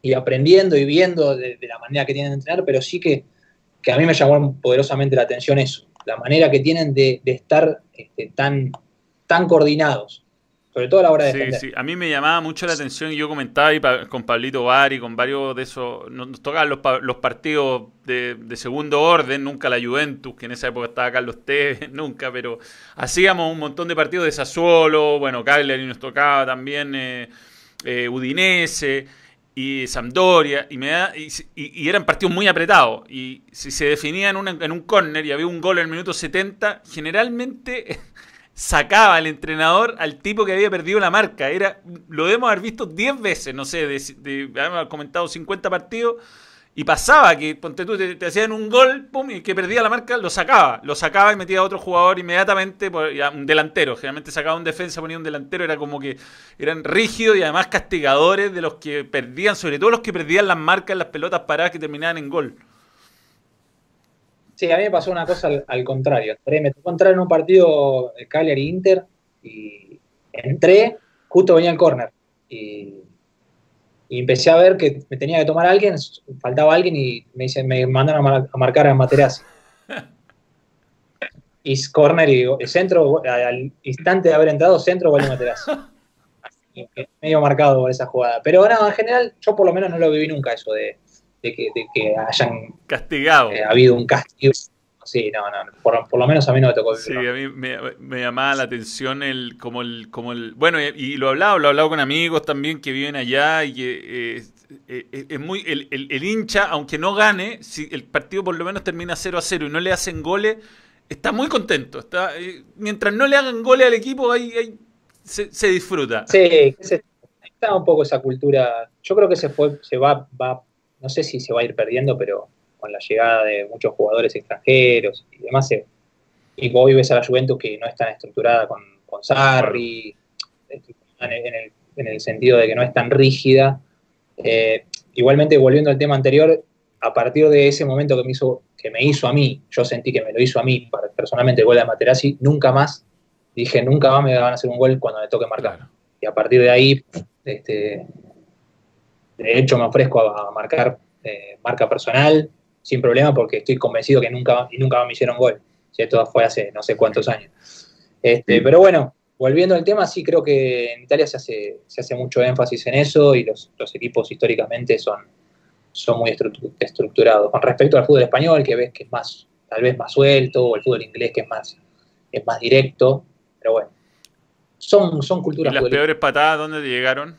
S2: y aprendiendo y viendo de, la manera que tienen de entrenar, pero sí que, a mí me llamó poderosamente la atención eso, la manera que tienen de, estar este, tan, tan coordinados, sobre todo a la hora de
S1: sí, Sí, a mí me llamaba mucho la atención, y yo comentaba ahí con Pablito Bari, con varios de esos, nos tocaban los, partidos de, segundo orden, nunca la Juventus, que en esa época estaba Carlos Tevez, nunca, pero hacíamos un montón de partidos de Sassuolo, bueno, Cagliari nos tocaba también eh, eh, Udinese, y Sampdoria, y, me da, y, eran partidos muy apretados. Y si se definía en, en un córner y había un gol en el minuto 70, generalmente sacaba el entrenador al tipo que había perdido la marca. Era, lo debemos haber visto 10 veces, no sé, de, de, habíamos comentado 50 partidos y pasaba que, ponte tú, te, hacían un gol, pum, y que perdía la marca, lo sacaba. Lo sacaba y metía a otro jugador inmediatamente, un delantero. Generalmente sacaba un defensa, ponía un delantero, era como que eran rígidos y además castigadores de los que perdían, sobre todo los que perdían las marcas en las pelotas paradas que terminaban en gol.
S2: Sí, a mí me pasó una cosa al, contrario. Me tocó entrar en un partido de Cagliari Inter y entré, justo venía el córner. Y y empecé a ver que me tenía que tomar a alguien, faltaba alguien y me, dice, me mandaron a, marcar a Materazzi. y corner y el centro, al instante de haber entrado, centro, de Materazzi. medio marcado por esa jugada. Pero bueno, en general, yo por lo menos no lo viví nunca eso de, que, hayan
S1: castigado.
S2: Eh, habido un castigo. Sí, no, no, por, lo menos a mí no me tocó
S1: Sí, a mí me, llamaba la atención el, como el, como el, bueno, y, lo he hablado, lo he hablado con amigos también que viven allá y que eh, eh, es muy, el, el, hincha, aunque no gane, si el partido por lo menos termina 0 a 0 y no le hacen goles, está muy contento. Está, mientras no le hagan goles al equipo, ahí, ahí se, disfruta.
S2: Sí, está un poco esa cultura. Yo creo que se fue, se va, va, no sé si se va a ir perdiendo, pero con la llegada de muchos jugadores extranjeros y demás, y vos ves a la Juventus que no es tan estructurada con, con Sarri, en el, sentido de que no es tan rígida. Eh, igualmente, volviendo al tema anterior, a partir de ese momento que me hizo, que me hizo a mí, yo sentí que me lo hizo a mí, personalmente el gol de Materazzi, nunca más dije, nunca más me van a hacer un gol cuando me toque marcar. Y a partir de ahí, este, de hecho me ofrezco a, marcar eh, marca personal sin problema porque estoy convencido que nunca, y nunca me hicieron gol. Si esto fue hace no sé cuántos años. Este, pero bueno, volviendo al tema, sí creo que en Italia se hace, se hace mucho énfasis en eso y los, equipos históricamente son, son muy estructurados. Con respecto al fútbol español, que ves que es más, tal vez más suelto, o el fútbol inglés que es más, es más directo, pero bueno, son, son culturas.
S1: ¿Y las peores patadas dónde llegaron?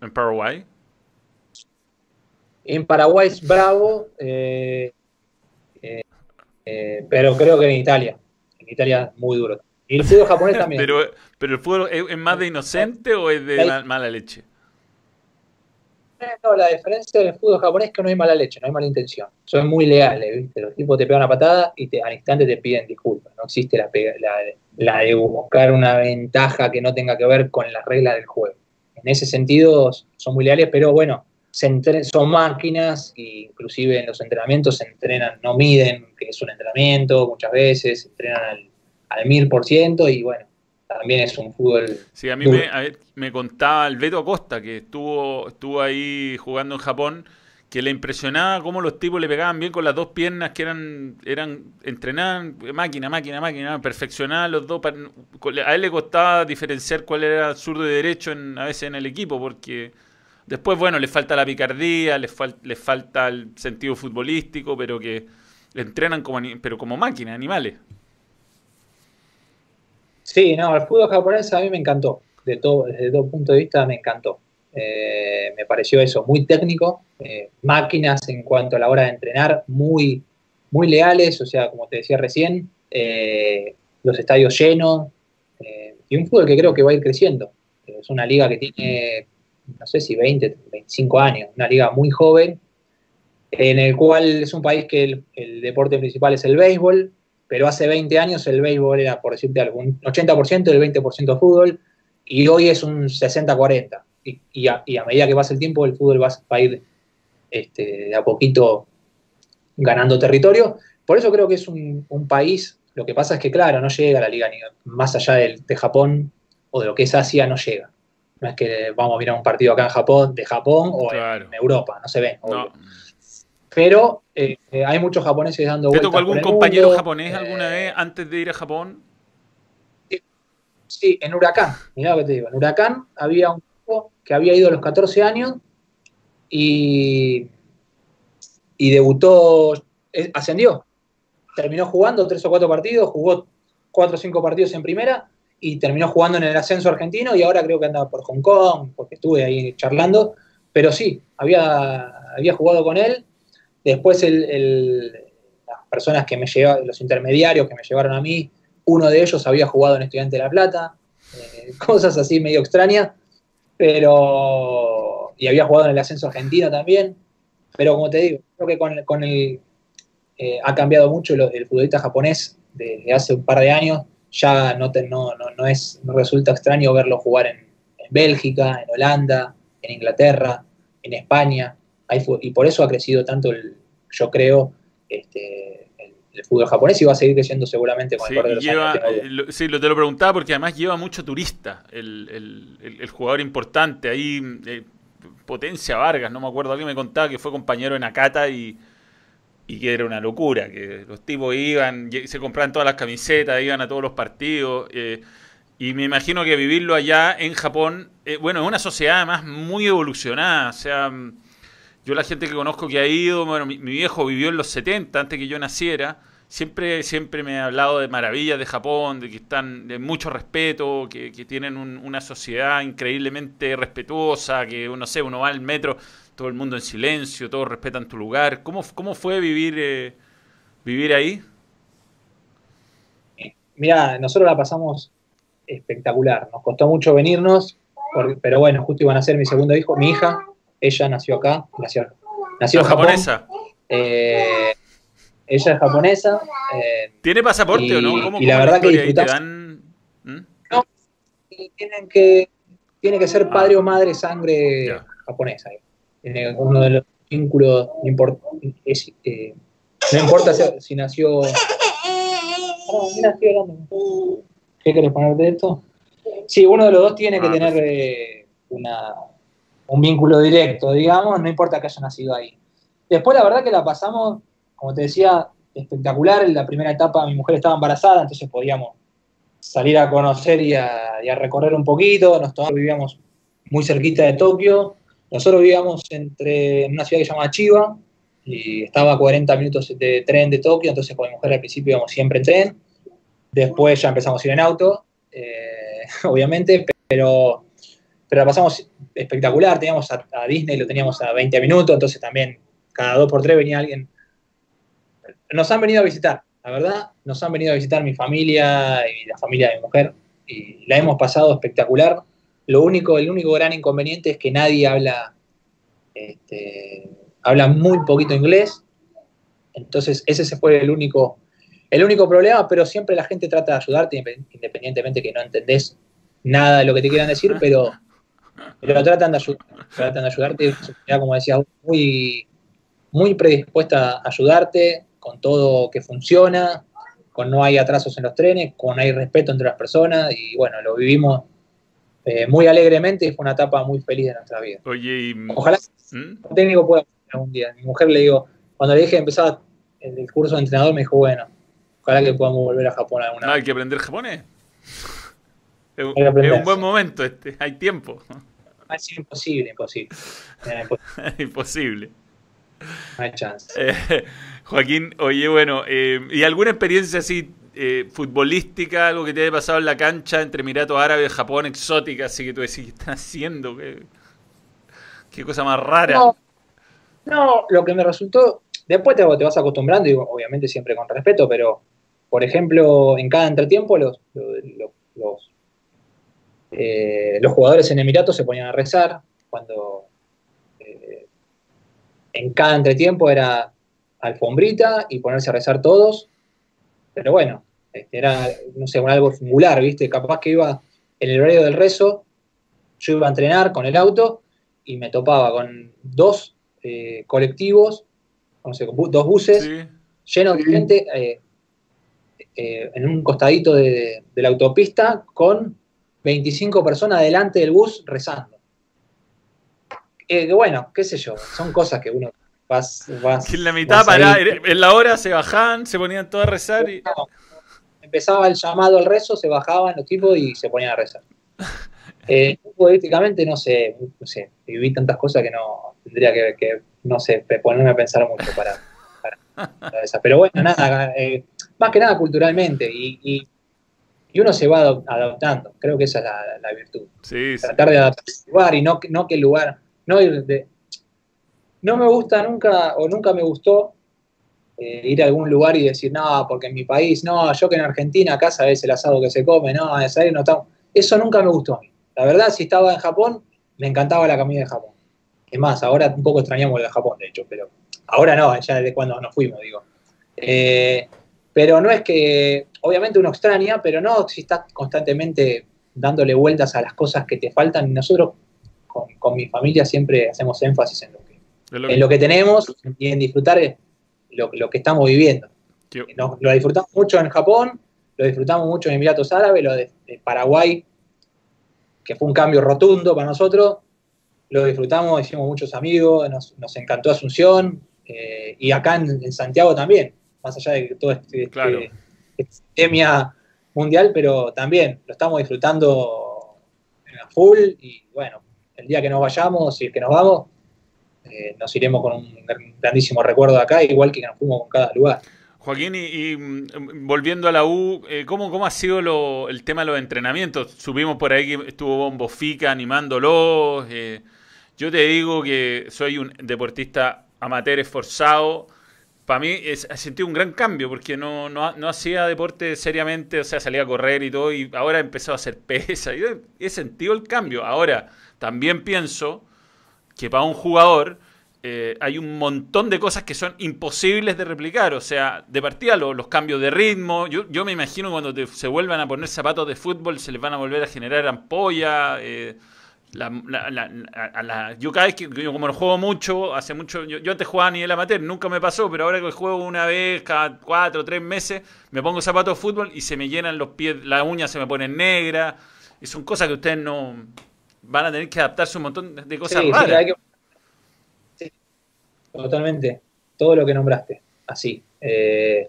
S1: ¿En Paraguay?
S2: En Paraguay es bravo, eh, eh, eh, pero creo que en Italia. En Italia muy duro. Y el fútbol japonés también.
S1: pero, pero el fútbol es, más de inocente o es de mala leche?
S2: No, la diferencia del fútbol japonés es que no hay mala leche, no hay mala intención. Son muy leales, ¿viste? Los tipos te pegan una patada y te, al instante te piden disculpas. No existe la, la, de buscar una ventaja que no tenga que ver con las reglas del juego. En ese sentido son muy leales, pero bueno, se son máquinas, e inclusive en los entrenamientos se entrenan, no miden que es un entrenamiento muchas veces, se entrenan al, al mil por ciento y bueno, también es un fútbol.
S1: Sí, a mí me, me, contaba el Beto Acosta, que estuvo, estuvo ahí jugando en Japón, que le impresionaba cómo los tipos le pegaban bien con las dos piernas que eran, eran entrenaban, máquina, máquina, máquina, perfeccionaban los dos. A él le costaba diferenciar cuál era zurdo y derecho en, a veces en el equipo, porque después, bueno, le falta la picardía, le, le falta el sentido futbolístico, pero que entrenan como, pero como máquinas, animales.
S2: Sí, no, el fútbol japonés a mí me encantó, de todo, desde todo punto de vista me encantó. Eh, me pareció eso, muy técnico, eh, máquinas en cuanto a la hora de entrenar, muy, muy leales, o sea, como te decía recién, eh, los estadios llenos, y un fútbol que creo que va a ir creciendo. Es una liga que tiene, no sé si 20, 25 años, una liga muy joven, en el cual es un país que el deporte principal es el béisbol, pero hace 20 años el béisbol era, por decirte algún 80% y el 20% fútbol, y hoy es un 60-40. Y, a, medida que pasa el tiempo, el fútbol va, a ir este, de a poquito ganando territorio. Por eso creo que es un, país, lo que pasa es que, claro, no llega a la liga, más allá de, de Japón o de lo que es Asia, no llega. No es que vamos a mirar un partido acá en Japón, de Japón o en, Europa, no se ve. Pero eh, eh, hay muchos japoneses dando vueltas.
S1: ¿Te tocó algún compañero japonés alguna vez antes de ir a Japón?
S2: Sí, en Huracán. Mirá lo que te digo. En Huracán había un tipo que había ido a los 14 años y, y debutó, eh, ascendió. Terminó jugando tres o cuatro partidos, jugó cuatro o cinco partidos en primera y terminó jugando en el ascenso argentino y ahora creo que andaba por Hong Kong, porque estuve ahí charlando. Pero sí, había, había jugado con él. Después las personas que me llevaron, los intermediarios que me llevaron a mí, uno de ellos había jugado en Estudiante de La Plata, eh, cosas así medio extrañas, pero... y había jugado en el ascenso argentino también, pero como te digo, creo que con, el... Eh, ha cambiado mucho el, futbolista japonés desde hace un par de años, ya no, no, es, resulta extraño verlo jugar en Bélgica, en Holanda, en Inglaterra, en España y por eso ha crecido tanto, el, yo creo, este, el, fútbol japonés y va a seguir creciendo seguramente con
S1: el de los años. sí, lo, te lo preguntaba porque además lleva mucho turista, el, jugador importante ahí, eh, Potencia Vargas, no me acuerdo, alguien me contaba que fue compañero en Akata y, y que era una locura, que los tipos iban, se compraban todas las camisetas, iban a todos los partidos. Eh, y me imagino que vivirlo allá en Japón, eh, bueno, es una sociedad además muy evolucionada. O sea, yo la gente que conozco que ha ido, bueno, mi, viejo vivió en los 70, antes que yo naciera, siempre, siempre me ha hablado de maravillas de Japón, de que están de mucho respeto, que, tienen una sociedad increíblemente respetuosa, que, no sé, uno va al metro, todo el mundo en silencio, todos respetan tu lugar. ¿Cómo, cómo fue vivir, eh, vivir ahí?
S2: Mira, nosotros la pasamos espectacular. Nos costó mucho venirnos, pero bueno, justo iban a ser mi segundo hijo, mi hija. Ella nació acá, nació, nació en
S1: japonesa.
S2: Eh, ella es japonesa.
S1: Eh, ¿Tiene pasaporte o no?
S2: y la verdad que disfrutás. ¿Mm? No, tienen que, tiene que ser ah. padre o madre sangre japonesa. Uno de los vínculos, eh, no importa si, nació. Oh, nació ¿Qué querés poner de esto? Sí, uno de los dos tiene que ah, tener eh, un vínculo directo, digamos, no importa que haya nacido ahí. Después, la verdad que la pasamos, como te decía, espectacular. En la primera etapa mi mujer estaba embarazada, entonces podíamos salir a conocer y a, recorrer un poquito. Nosotros vivíamos muy cerquita de Tokio. Nosotros vivíamos entre, en una ciudad que se llama Chiba y estaba a 40 minutos de tren de Tokio, entonces con mi mujer al principio íbamos siempre en tren Después ya empezamos a ir en auto, eh, obviamente, pero, pero la pasamos espectacular. Teníamos a, Disney, lo teníamos a 20 minutos, entonces también cada dos por tres venía alguien. Nos han venido a visitar, la verdad, nos han venido a visitar mi familia y la familia de mi mujer, y la hemos pasado espectacular. Lo único, el único gran inconveniente es que nadie habla, este, habla muy poquito inglés, entonces ese se fue el único el único problema, pero siempre la gente trata de ayudarte, independientemente que no entendés nada de lo que te quieran decir, pero, pero tratan, de ayudar, tratan de ayudarte. como decía, muy, muy predispuesta a ayudarte con todo que funciona, con no hay atrasos en los trenes, con hay respeto entre las personas y bueno, lo vivimos eh, muy alegremente y fue una etapa muy feliz de nuestra vida.
S1: Oye,
S2: Ojalá ¿Mm? un técnico pueda algún día. Mi mujer le digo, cuando le dije empezar el curso de entrenador, me dijo, bueno, Ojalá que podamos volver a Japón alguna
S1: vez. hay que aprender japonés. Es, un buen momento este, hay tiempo.
S2: Es imposible, imposible.
S1: imposible.
S2: No hay chance.
S1: Eh, Joaquín, oye, bueno, eh, ¿y alguna experiencia así eh, futbolística, algo que te haya pasado en la cancha entre Emiratos Árabes Japón, exótica, así que tú decís, ¿qué están haciendo? ¿Qué, cosa más rara?
S2: No, lo que me resultó, después te, te vas acostumbrando, y obviamente siempre con respeto, pero por ejemplo, en cada entretiempo los, los, eh, los, jugadores en Emiratos se ponían a rezar, cuando eh, en cada entretiempo era alfombrita y ponerse a rezar todos, pero bueno, este, era, no sé, algo singular, ¿viste? Capaz que iba en el horario del rezo, yo iba a entrenar con el auto y me topaba con dos eh, colectivos, no sé, dos buses llenos de gente eh, en un costadito de, la autopista con 25 personas delante del bus rezando. Eh, bueno, qué sé yo, son cosas que uno vas... vas
S1: en la mitad, para, en la hora se bajaban, se ponían todos a rezar y...
S2: Empezaba el llamado al rezo, se bajaban los tipos y se ponían a rezar. Eh, políticamente, no sé, no sé, viví tantas cosas que no tendría que, no sé, ponerme a pensar mucho para, para, esa. Pero bueno, nada, eh, más que nada culturalmente, y, uno se va adaptando. Creo que esa es la, virtud. Tratar de adaptar al lugar y no, no que el lugar, no ir de... No me gusta nunca, o nunca me gustó eh, ir a algún lugar y decir, no, porque en mi país, no, yo que en Argentina acá sabes el asado que se come, no, esa no estamos. Eso nunca me gustó a mí. La verdad, si estaba en Japón, me encantaba la comida de Japón. Es más, ahora un poco extrañamos la de Japón, de hecho, pero ahora no, ya desde cuando nos fuimos, digo. Eh, pero no es que, obviamente uno extraña, pero no si estás constantemente dándole vueltas a las cosas que te faltan. Nosotros con, mi familia siempre hacemos énfasis en lo que, en lo que tenemos y en disfrutar lo, lo que estamos viviendo. lo disfrutamos mucho en Japón, lo disfrutamos mucho en Emiratos Árabes, lo de, Paraguay, que fue un cambio rotundo para nosotros, lo disfrutamos, hicimos muchos amigos, nos, nos encantó Asunción, eh, y acá en, Santiago también, más allá de todo este,
S1: claro.
S2: epidemia mundial, pero también lo estamos disfrutando a full y bueno, el día que nos vayamos, si es que nos vamos, eh, nos iremos con un grandísimo recuerdo de acá, igual que nos fuimos con cada lugar.
S1: Joaquín, y, mm, volviendo a la U, eh, ¿cómo, ¿cómo, ha sido el tema de los entrenamientos? Subimos por ahí que estuvo Bombo Fica animándolo. Eh, yo te digo que soy un deportista amateur esforzado. Para mí es, he sentido un gran cambio porque no, no, hacía deporte seriamente, o sea, salía a correr y todo, y ahora he empezado a hacer pesa. Yo he sentido el cambio. Ahora, también pienso que para un jugador eh, hay un montón de cosas que son imposibles de replicar. O sea, de partida los cambios de ritmo. Yo, yo me imagino cuando se vuelvan a poner zapatos de fútbol se les van a volver a generar ampollas. Eh, yo cada vez que, yo como no juego mucho, hace mucho, yo, antes jugaba a nivel amateur, nunca me pasó, pero ahora que juego una vez cada cuatro o tres meses, me pongo zapatos de fútbol y se me llenan los pies, las uñas se me ponen negras, y son cosas que ustedes no van a tener que adaptarse un montón de cosas raras.
S2: totalmente, todo lo que nombraste, así. Eh,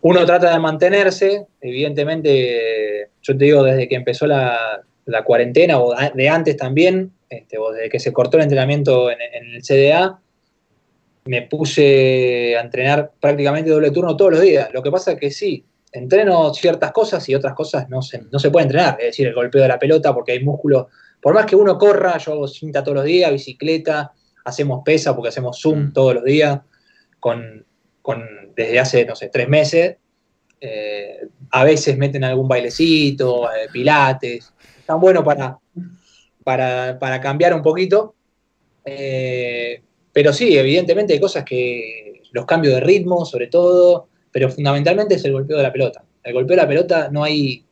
S2: uno trata de mantenerse, evidentemente, yo te digo, desde que empezó la, la cuarentena o de antes también, este, o desde que se cortó el entrenamiento en, el CDA, me puse a entrenar prácticamente doble turno todos los días. Lo que pasa es que sí, entreno ciertas cosas y otras cosas no se, no se puede entrenar. Es decir, el golpeo de la pelota porque hay músculo. Por más que uno corra, yo hago cinta todos los días, bicicleta, hacemos pesa porque hacemos Zoom mm. todos los días, con, desde hace, no sé, tres meses. Eh, a veces meten algún bailecito, eh, pilates, tan bueno para, para, cambiar un poquito. Eh, pero sí, evidentemente hay cosas que los cambios de ritmo, sobre todo, pero fundamentalmente es el golpeo de la pelota. El golpeo de la pelota no hay,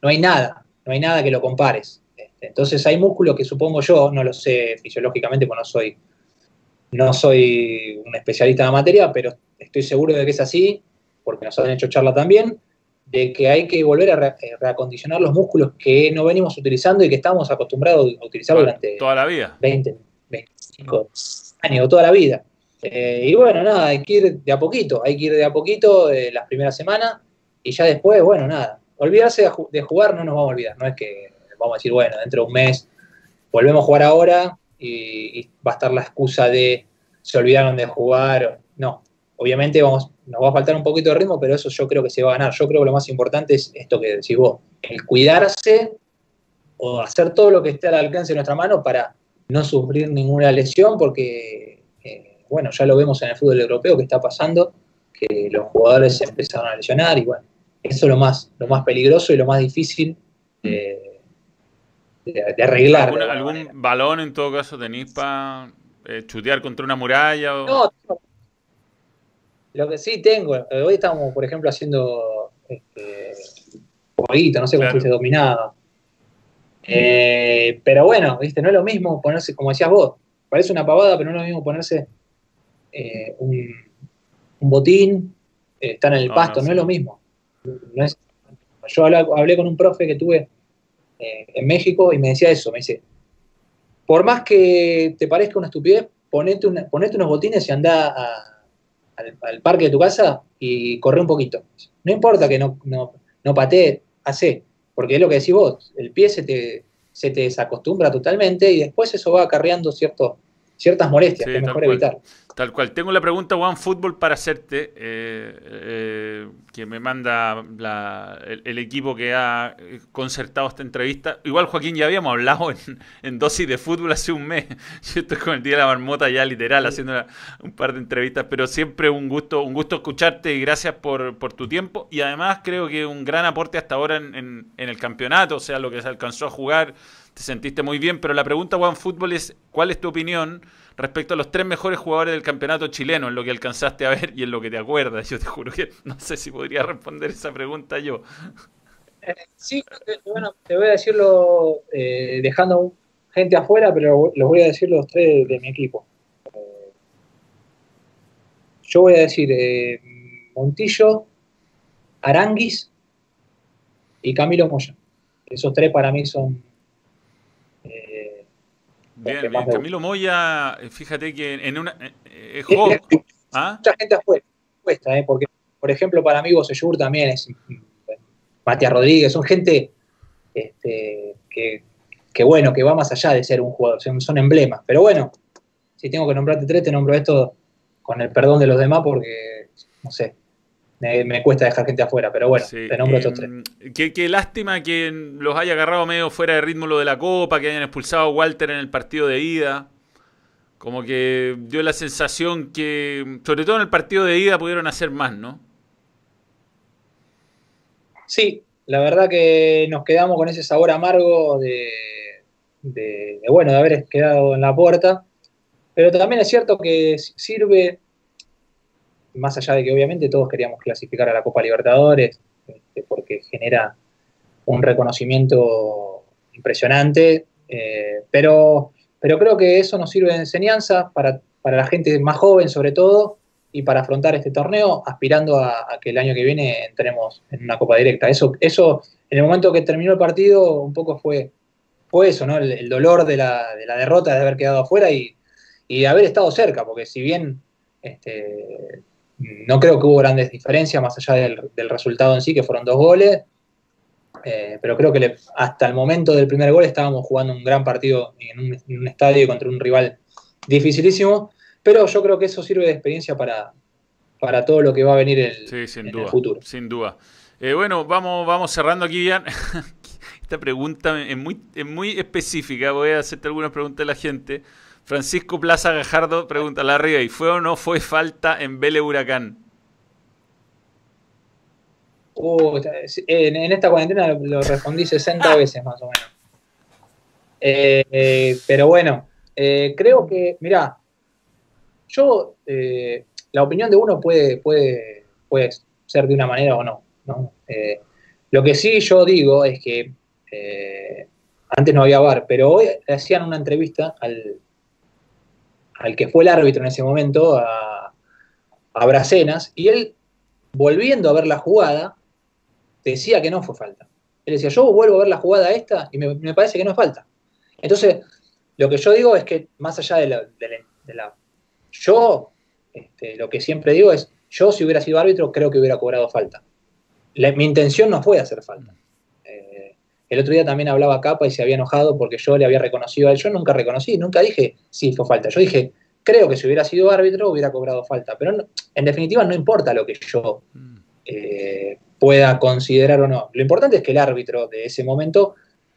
S2: no hay nada, no hay nada que lo compares. Este, entonces hay músculos que supongo yo, no lo sé fisiológicamente, porque no soy, no soy un especialista en la materia, pero estoy seguro de que es así, porque nos han hecho charla también, de que hay que volver a eh, reacondicionar los músculos que no venimos utilizando y que estamos acostumbrados a utilizar durante
S1: toda la vida.
S2: 20, 25 años, toda la vida. Eh, y bueno, nada, hay que ir de a poquito, hay que ir de a poquito eh, las primeras semanas y ya después, bueno, nada, olvidarse de, jugar no nos vamos a olvidar, no es que vamos a decir, bueno, dentro de un mes volvemos a jugar ahora y, va a estar la excusa de se olvidaron de jugar, no, obviamente vamos, nos va a faltar un poquito de ritmo, pero eso yo creo que se va a ganar. Yo creo que lo más importante es esto que decís vos, el cuidarse o hacer todo lo que esté al alcance de nuestra mano para no sufrir ninguna lesión, porque, bueno, ya lo vemos en el fútbol europeo que está pasando, que los jugadores se empezaron a lesionar y bueno, eso es lo más, lo más peligroso y lo más difícil de, arreglar.
S1: ¿Algún, balón en todo caso tenéis para eh, chutear contra una muralla? O...
S2: No, lo que sí tengo, eh, hoy estamos, por ejemplo, haciendo este, jueguito, no sé cómo se dominaba. Eh, pero bueno, ¿viste? no es lo mismo ponerse, como decías vos, parece una pavada, pero no es lo mismo ponerse eh, un, botín, estar en el pasto, no, es lo mismo. yo hablé, con un profe que tuve en México y me decía eso, me dice, por más que te parezca una estupidez, ponete, ponete unos botines y anda a al, parque de tu casa y corre un poquito. No importa que no, no, no patee, hace, porque es lo que decís vos, el pie se te, se te desacostumbra totalmente y después eso va acarreando ciertas molestias que es mejor evitar.
S1: Tal cual. Tengo la pregunta One Football para hacerte, eh, eh, que me manda el, equipo que ha concertado esta entrevista. Igual, Joaquín, ya habíamos hablado en, dosis de fútbol hace un mes. Yo estoy con el día de la marmota ya literal, haciendo un par de entrevistas, pero siempre un gusto, un gusto escucharte y gracias por, tu tiempo. Y además creo que un gran aporte hasta ahora en, en el campeonato, o sea, lo que se alcanzó a jugar, te sentiste muy bien. Pero la pregunta One Football es, ¿cuál es tu opinión? Respecto a los tres mejores jugadores del campeonato chileno, en lo que alcanzaste a ver y en lo que te acuerdas. Yo te juro que no sé si podría responder esa pregunta yo.
S2: Eh, sí, bueno, te voy a decirlo eh, dejando gente afuera, pero los voy a decir los tres de, mi equipo. Eh, yo voy a decir Montillo, Aranguis y Camilo Moya. Esos tres para mí son
S1: Bien, bien. Camilo Moya, fíjate que en una. Eh, joven.
S2: ¿Ah? Mucha gente afuera, cuesta, ¿eh? porque, por ejemplo, para mí Bosellur también es. Matías Rodríguez, son gente este, que, bueno, que va más allá de ser un jugador, son, emblemas. Pero bueno, si tengo que nombrarte tres, te nombro esto con el perdón de los demás porque, no sé, me, cuesta dejar gente afuera, pero bueno, te nombro estos tres.
S1: Em, qué, lástima que los haya agarrado medio fuera de ritmo lo de la Copa, que hayan expulsado a Walter en el partido de ida. Como que dio la sensación que, sobre todo en el partido de ida, pudieron hacer más, ¿no?
S2: Sí, la verdad que nos quedamos con ese sabor amargo de, bueno, de haber quedado en la puerta. Pero también es cierto que sirve, más allá de que obviamente todos queríamos clasificar a la Copa Libertadores, este, porque genera un reconocimiento impresionante, eh, pero, pero creo que eso nos sirve de enseñanza para, para la gente más joven sobre todo, y para afrontar este torneo, aspirando a, que el año que viene entremos en una Copa Directa. Eso, eso en el momento que terminó el partido, un poco fue, fue eso, ¿no? El, dolor de la, derrota, de haber quedado afuera y, de haber estado cerca, porque si bien este, no creo que hubo grandes diferencias más allá del, resultado en sí, que fueron dos goles, eh, pero creo que hasta el momento del primer gol estábamos jugando un gran partido en un, en un estadio contra un rival dificilísimo pero yo creo que eso sirve de experiencia para, para todo lo que va a venir el, en el futuro.
S1: Sin duda. Eh, bueno, vamos, vamos cerrando aquí. Esta pregunta es muy, es muy específica. Voy a hacerte algunas preguntas de la gente. Francisco Plaza Gajardo pregunta la arriba, ¿y fue o no fue falta en Vélez Huracán?
S2: Uh, en, esta cuarentena lo, respondí 60 veces más o menos. Eh, eh, pero bueno, creo que, mirá, yo, eh, la opinión de uno puede, puede, puede ser de una manera o no. Eh, lo que sí yo digo es que eh, antes no había bar, pero hoy hacían una entrevista al, al que fue el árbitro en ese momento, a, a Bracenas, y él, volviendo a ver la jugada, decía que no fue falta. Él decía, yo vuelvo a ver la jugada esta y me, parece que no es falta. Entonces, lo que yo digo es que más allá de la yo, este, lo que siempre digo es, yo si hubiera sido árbitro creo que hubiera cobrado falta. mi intención no fue hacer falta. El otro día también hablaba Capa y se había enojado porque yo le había reconocido a él. Yo nunca reconocí, nunca dije sí fue falta. Yo dije, creo que si hubiera sido árbitro hubiera cobrado falta. Pero en definitiva no importa lo que yo eh, pueda considerar o no. Lo importante es que el árbitro de ese momento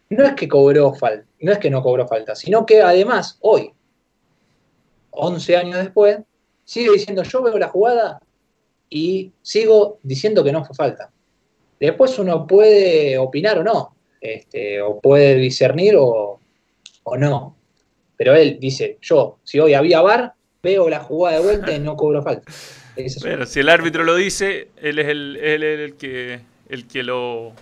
S2: no es que cobró falta, no es que no cobró falta, sino que además hoy, 11 años después, sigue diciendo yo veo la jugada y sigo diciendo que no fue falta. Después uno puede opinar o no, este, o puede discernir o, no. Pero él dice, yo, si hoy había VAR, veo la jugada de vuelta y no cobro falta.
S1: Pero si el árbitro lo dice, él es el, el, que, el que lo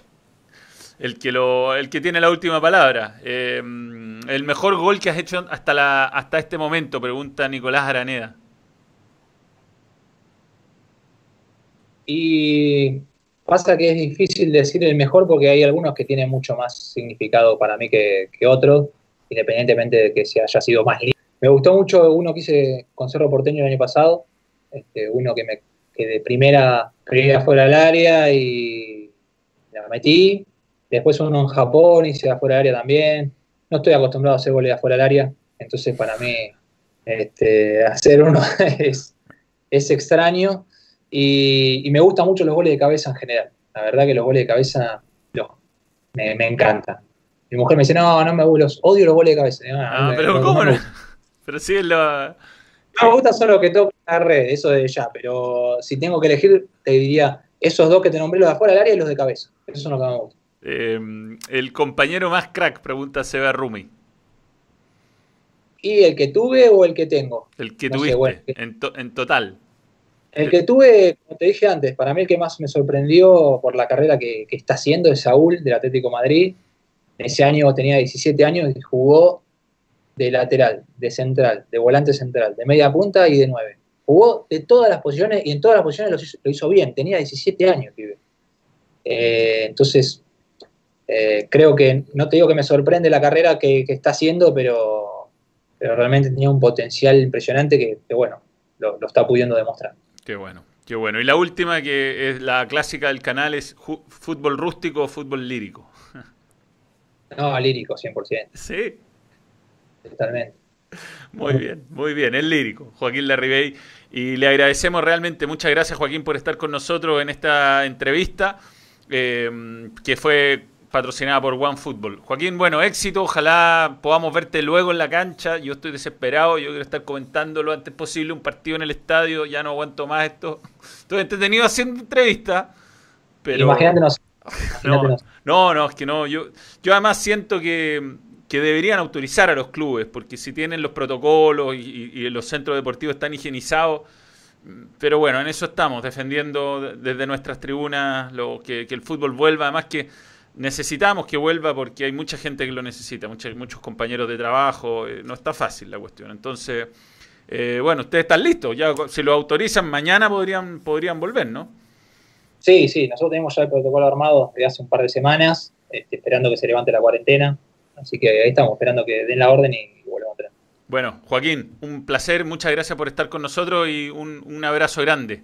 S1: el que lo el que tiene la última palabra. Eh, el mejor gol que has hecho hasta, la, hasta este momento, pregunta Nicolás Araneda.
S2: Y pasa que es difícil decir el mejor porque hay algunos que tienen mucho más significado para mí que, otros, independientemente de que se haya sido más lindo. Me gustó mucho uno que hice con Cerro Porteño el año pasado, este, uno que, me, que de primera primera fuera del área y la metí. Después uno en Japón hice afuera del área también no estoy acostumbrado a hacer goles afuera del área, entonces para mí este, hacer uno es, extraño y, me gustan mucho los goles de cabeza en general. La verdad que los goles de cabeza me, encantan. Mi mujer me dice, no, no me los odio los goles de cabeza.
S1: ah, pero ¿cómo no? Pero sí es lo...
S2: No me gusta solo que toque la red, eso de ya, pero si tengo que elegir, te diría esos dos que te nombré, los de afuera del área y los de cabeza. Esos son los que me gustan.
S1: Em, el compañero más crack, pregunta Seba Rumi.
S2: ¿Y el que tuve o el que tengo?
S1: El que tuviste, en, total.
S2: El que tuve, como te dije antes, para mí el que más me sorprendió por la carrera que, está haciendo es Saúl del Atlético Madrid. Ese año tenía 17 años y jugó de lateral, de central, de volante central, de media punta y de nueve. Jugó de todas las posiciones y en todas las posiciones lo hizo, bien. Tenía 17 años, pibe. Eh, entonces, eh, creo que, no te digo que me sorprende la carrera que, está haciendo, pero realmente tenía un potencial impresionante que, bueno, lo, está pudiendo demostrar.
S1: Qué bueno, qué bueno. Y la última, que es la clásica del canal, es fútbol rústico o fútbol lírico.
S2: No, lírico, 100%.
S1: Sí.
S2: Totalmente.
S1: Muy bien, muy bien, es lírico, Joaquín Larribey. Y le agradecemos realmente, muchas gracias Joaquín por estar con nosotros en esta entrevista, eh, que fue patrocinada por OneFootball. Joaquín, bueno, éxito, ojalá podamos verte luego en la cancha. Yo estoy desesperado, yo quiero estar comentando lo antes posible un partido en el estadio, ya no aguanto más esto. Estoy entretenido haciendo entrevista, pero...
S2: Imagínate
S1: no, no, no, es que no, yo, yo además siento que que deberían autorizar a los clubes, porque si tienen los protocolos y, los centros deportivos están higienizados, pero bueno, en eso estamos, defendiendo desde nuestras tribunas lo, que, el fútbol vuelva, además que necesitamos que vuelva porque hay mucha gente que lo necesita, muchos, muchos compañeros de trabajo, eh, no está fácil la cuestión. Entonces, eh, bueno, ustedes están listos, ya si lo autorizan mañana podrían, podrían volver, ¿no?
S2: Sí, sí, nosotros tenemos ya el protocolo armado desde hace un par de semanas, este, esperando que se levante la cuarentena. Así que ahí estamos, esperando que den la orden y volvemos a tener.
S1: Bueno, Joaquín, un placer, muchas gracias por estar con nosotros y un, abrazo grande.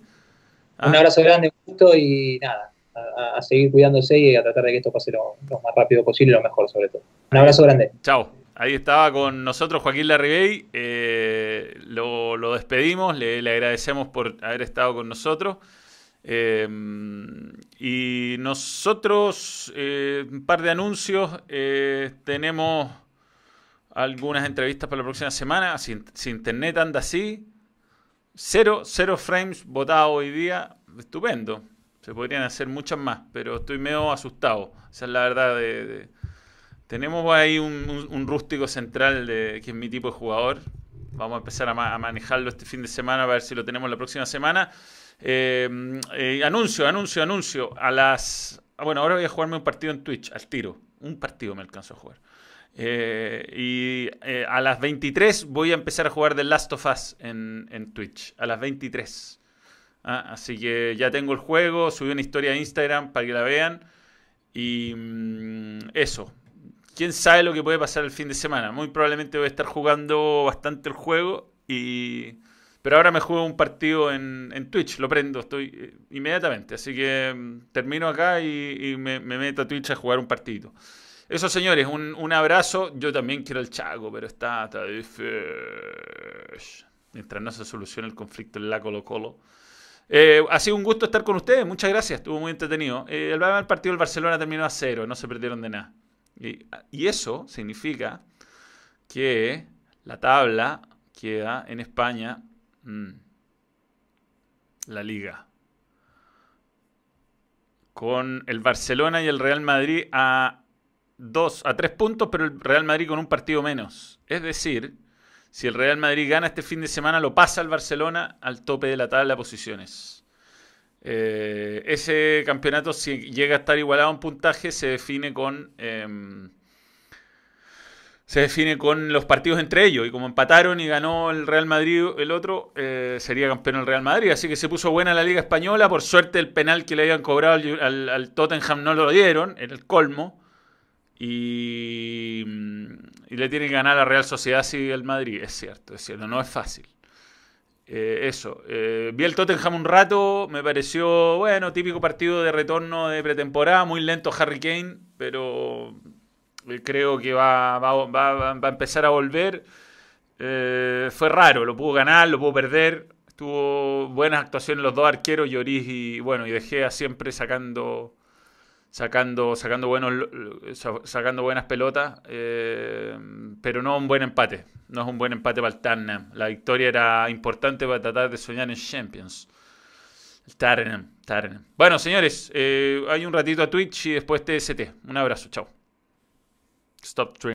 S2: ¿Ah? Un abrazo grande, gusto y nada, a, seguir cuidándose y a tratar de que esto pase lo, más rápido posible y lo mejor sobre todo. Un abrazo grande.
S1: Chao. Ahí estaba con nosotros Joaquín Larribey, eh, lo, despedimos, le agradecemos por haber estado con nosotros. Em, y nosotros, eh, un par de anuncios, eh, tenemos algunas entrevistas para la próxima semana. Si, internet anda así, cero, cero frames votados hoy día, estupendo. Se podrían hacer muchas más, pero estoy medio asustado. Esa es la verdad. De, tenemos ahí un, rústico central de, que es mi tipo de jugador. Vamos a empezar a, manejarlo este fin de semana, a ver si lo tenemos la próxima semana. Eh, eh, anuncio, anuncio, anuncio. A las. Ah, bueno, ahora voy a jugarme un partido en Twitch, al tiro. Un partido me alcanzo a jugar. Eh, y a las 23 voy a empezar a jugar The Last of Us en, Twitch. A las 23. Ah, así que ya tengo el juego, subí una historia a Instagram para que la vean. Y mm, eso. ¿Quién sabe lo que puede pasar el fin de semana? Muy probablemente voy a estar jugando bastante el juego y pero ahora me juego un partido en, Twitch, lo prendo, estoy eh, inmediatamente. Así que mm, termino acá y, me, meto a Twitch a jugar un partidito. Eso, señores, un, abrazo. Yo también quiero el Chaco, pero está, está difícil. Mientras no se solucione el conflicto en la Colo Colo. Eh, ha sido un gusto estar con ustedes. Muchas gracias. Estuvo muy entretenido. Eh, el, partido del Barcelona terminó a cero. No se perdieron de nada. y eso significa que la tabla queda en España Mm. La liga. Con el Barcelona y el Real Madrid a dos, a tres puntos, pero el Real Madrid con un partido menos. Es decir, si el Real Madrid gana este fin de semana, lo pasa al Barcelona al tope de la tabla de posiciones. Eh, ese campeonato, si llega a estar igualado en puntaje, se define con em, se define con los partidos entre ellos. Y como empataron y ganó el Real Madrid el otro, eh, sería campeón el Real Madrid. Así que se puso buena la Liga Española. Por suerte el penal que le habían cobrado al, Tottenham no lo dieron, en el colmo. Y, le tiene que ganar a la Real Sociedad si el Madrid. Es cierto, es cierto, no es fácil. Eh, eso, eh, vi el Tottenham un rato, me pareció, bueno, típico partido de retorno de pretemporada, muy lento Harry Kane, pero eh, creo que va, va, a empezar a volver. Eh, fue raro, lo pudo ganar, lo pudo perder. Tuvo buenas actuaciones los dos arqueros, Lloris y bueno, y dejé siempre sacando sacando sacando buenos sacando buenas pelotas, eh, pero no un buen empate. No es un buen empate para el Tottenham. La victoria era importante para tratar de soñar en Champions. Tottenham, Bueno, señores, hay un ratito a Twitch y después TST. Un abrazo, chao. Stop drinking.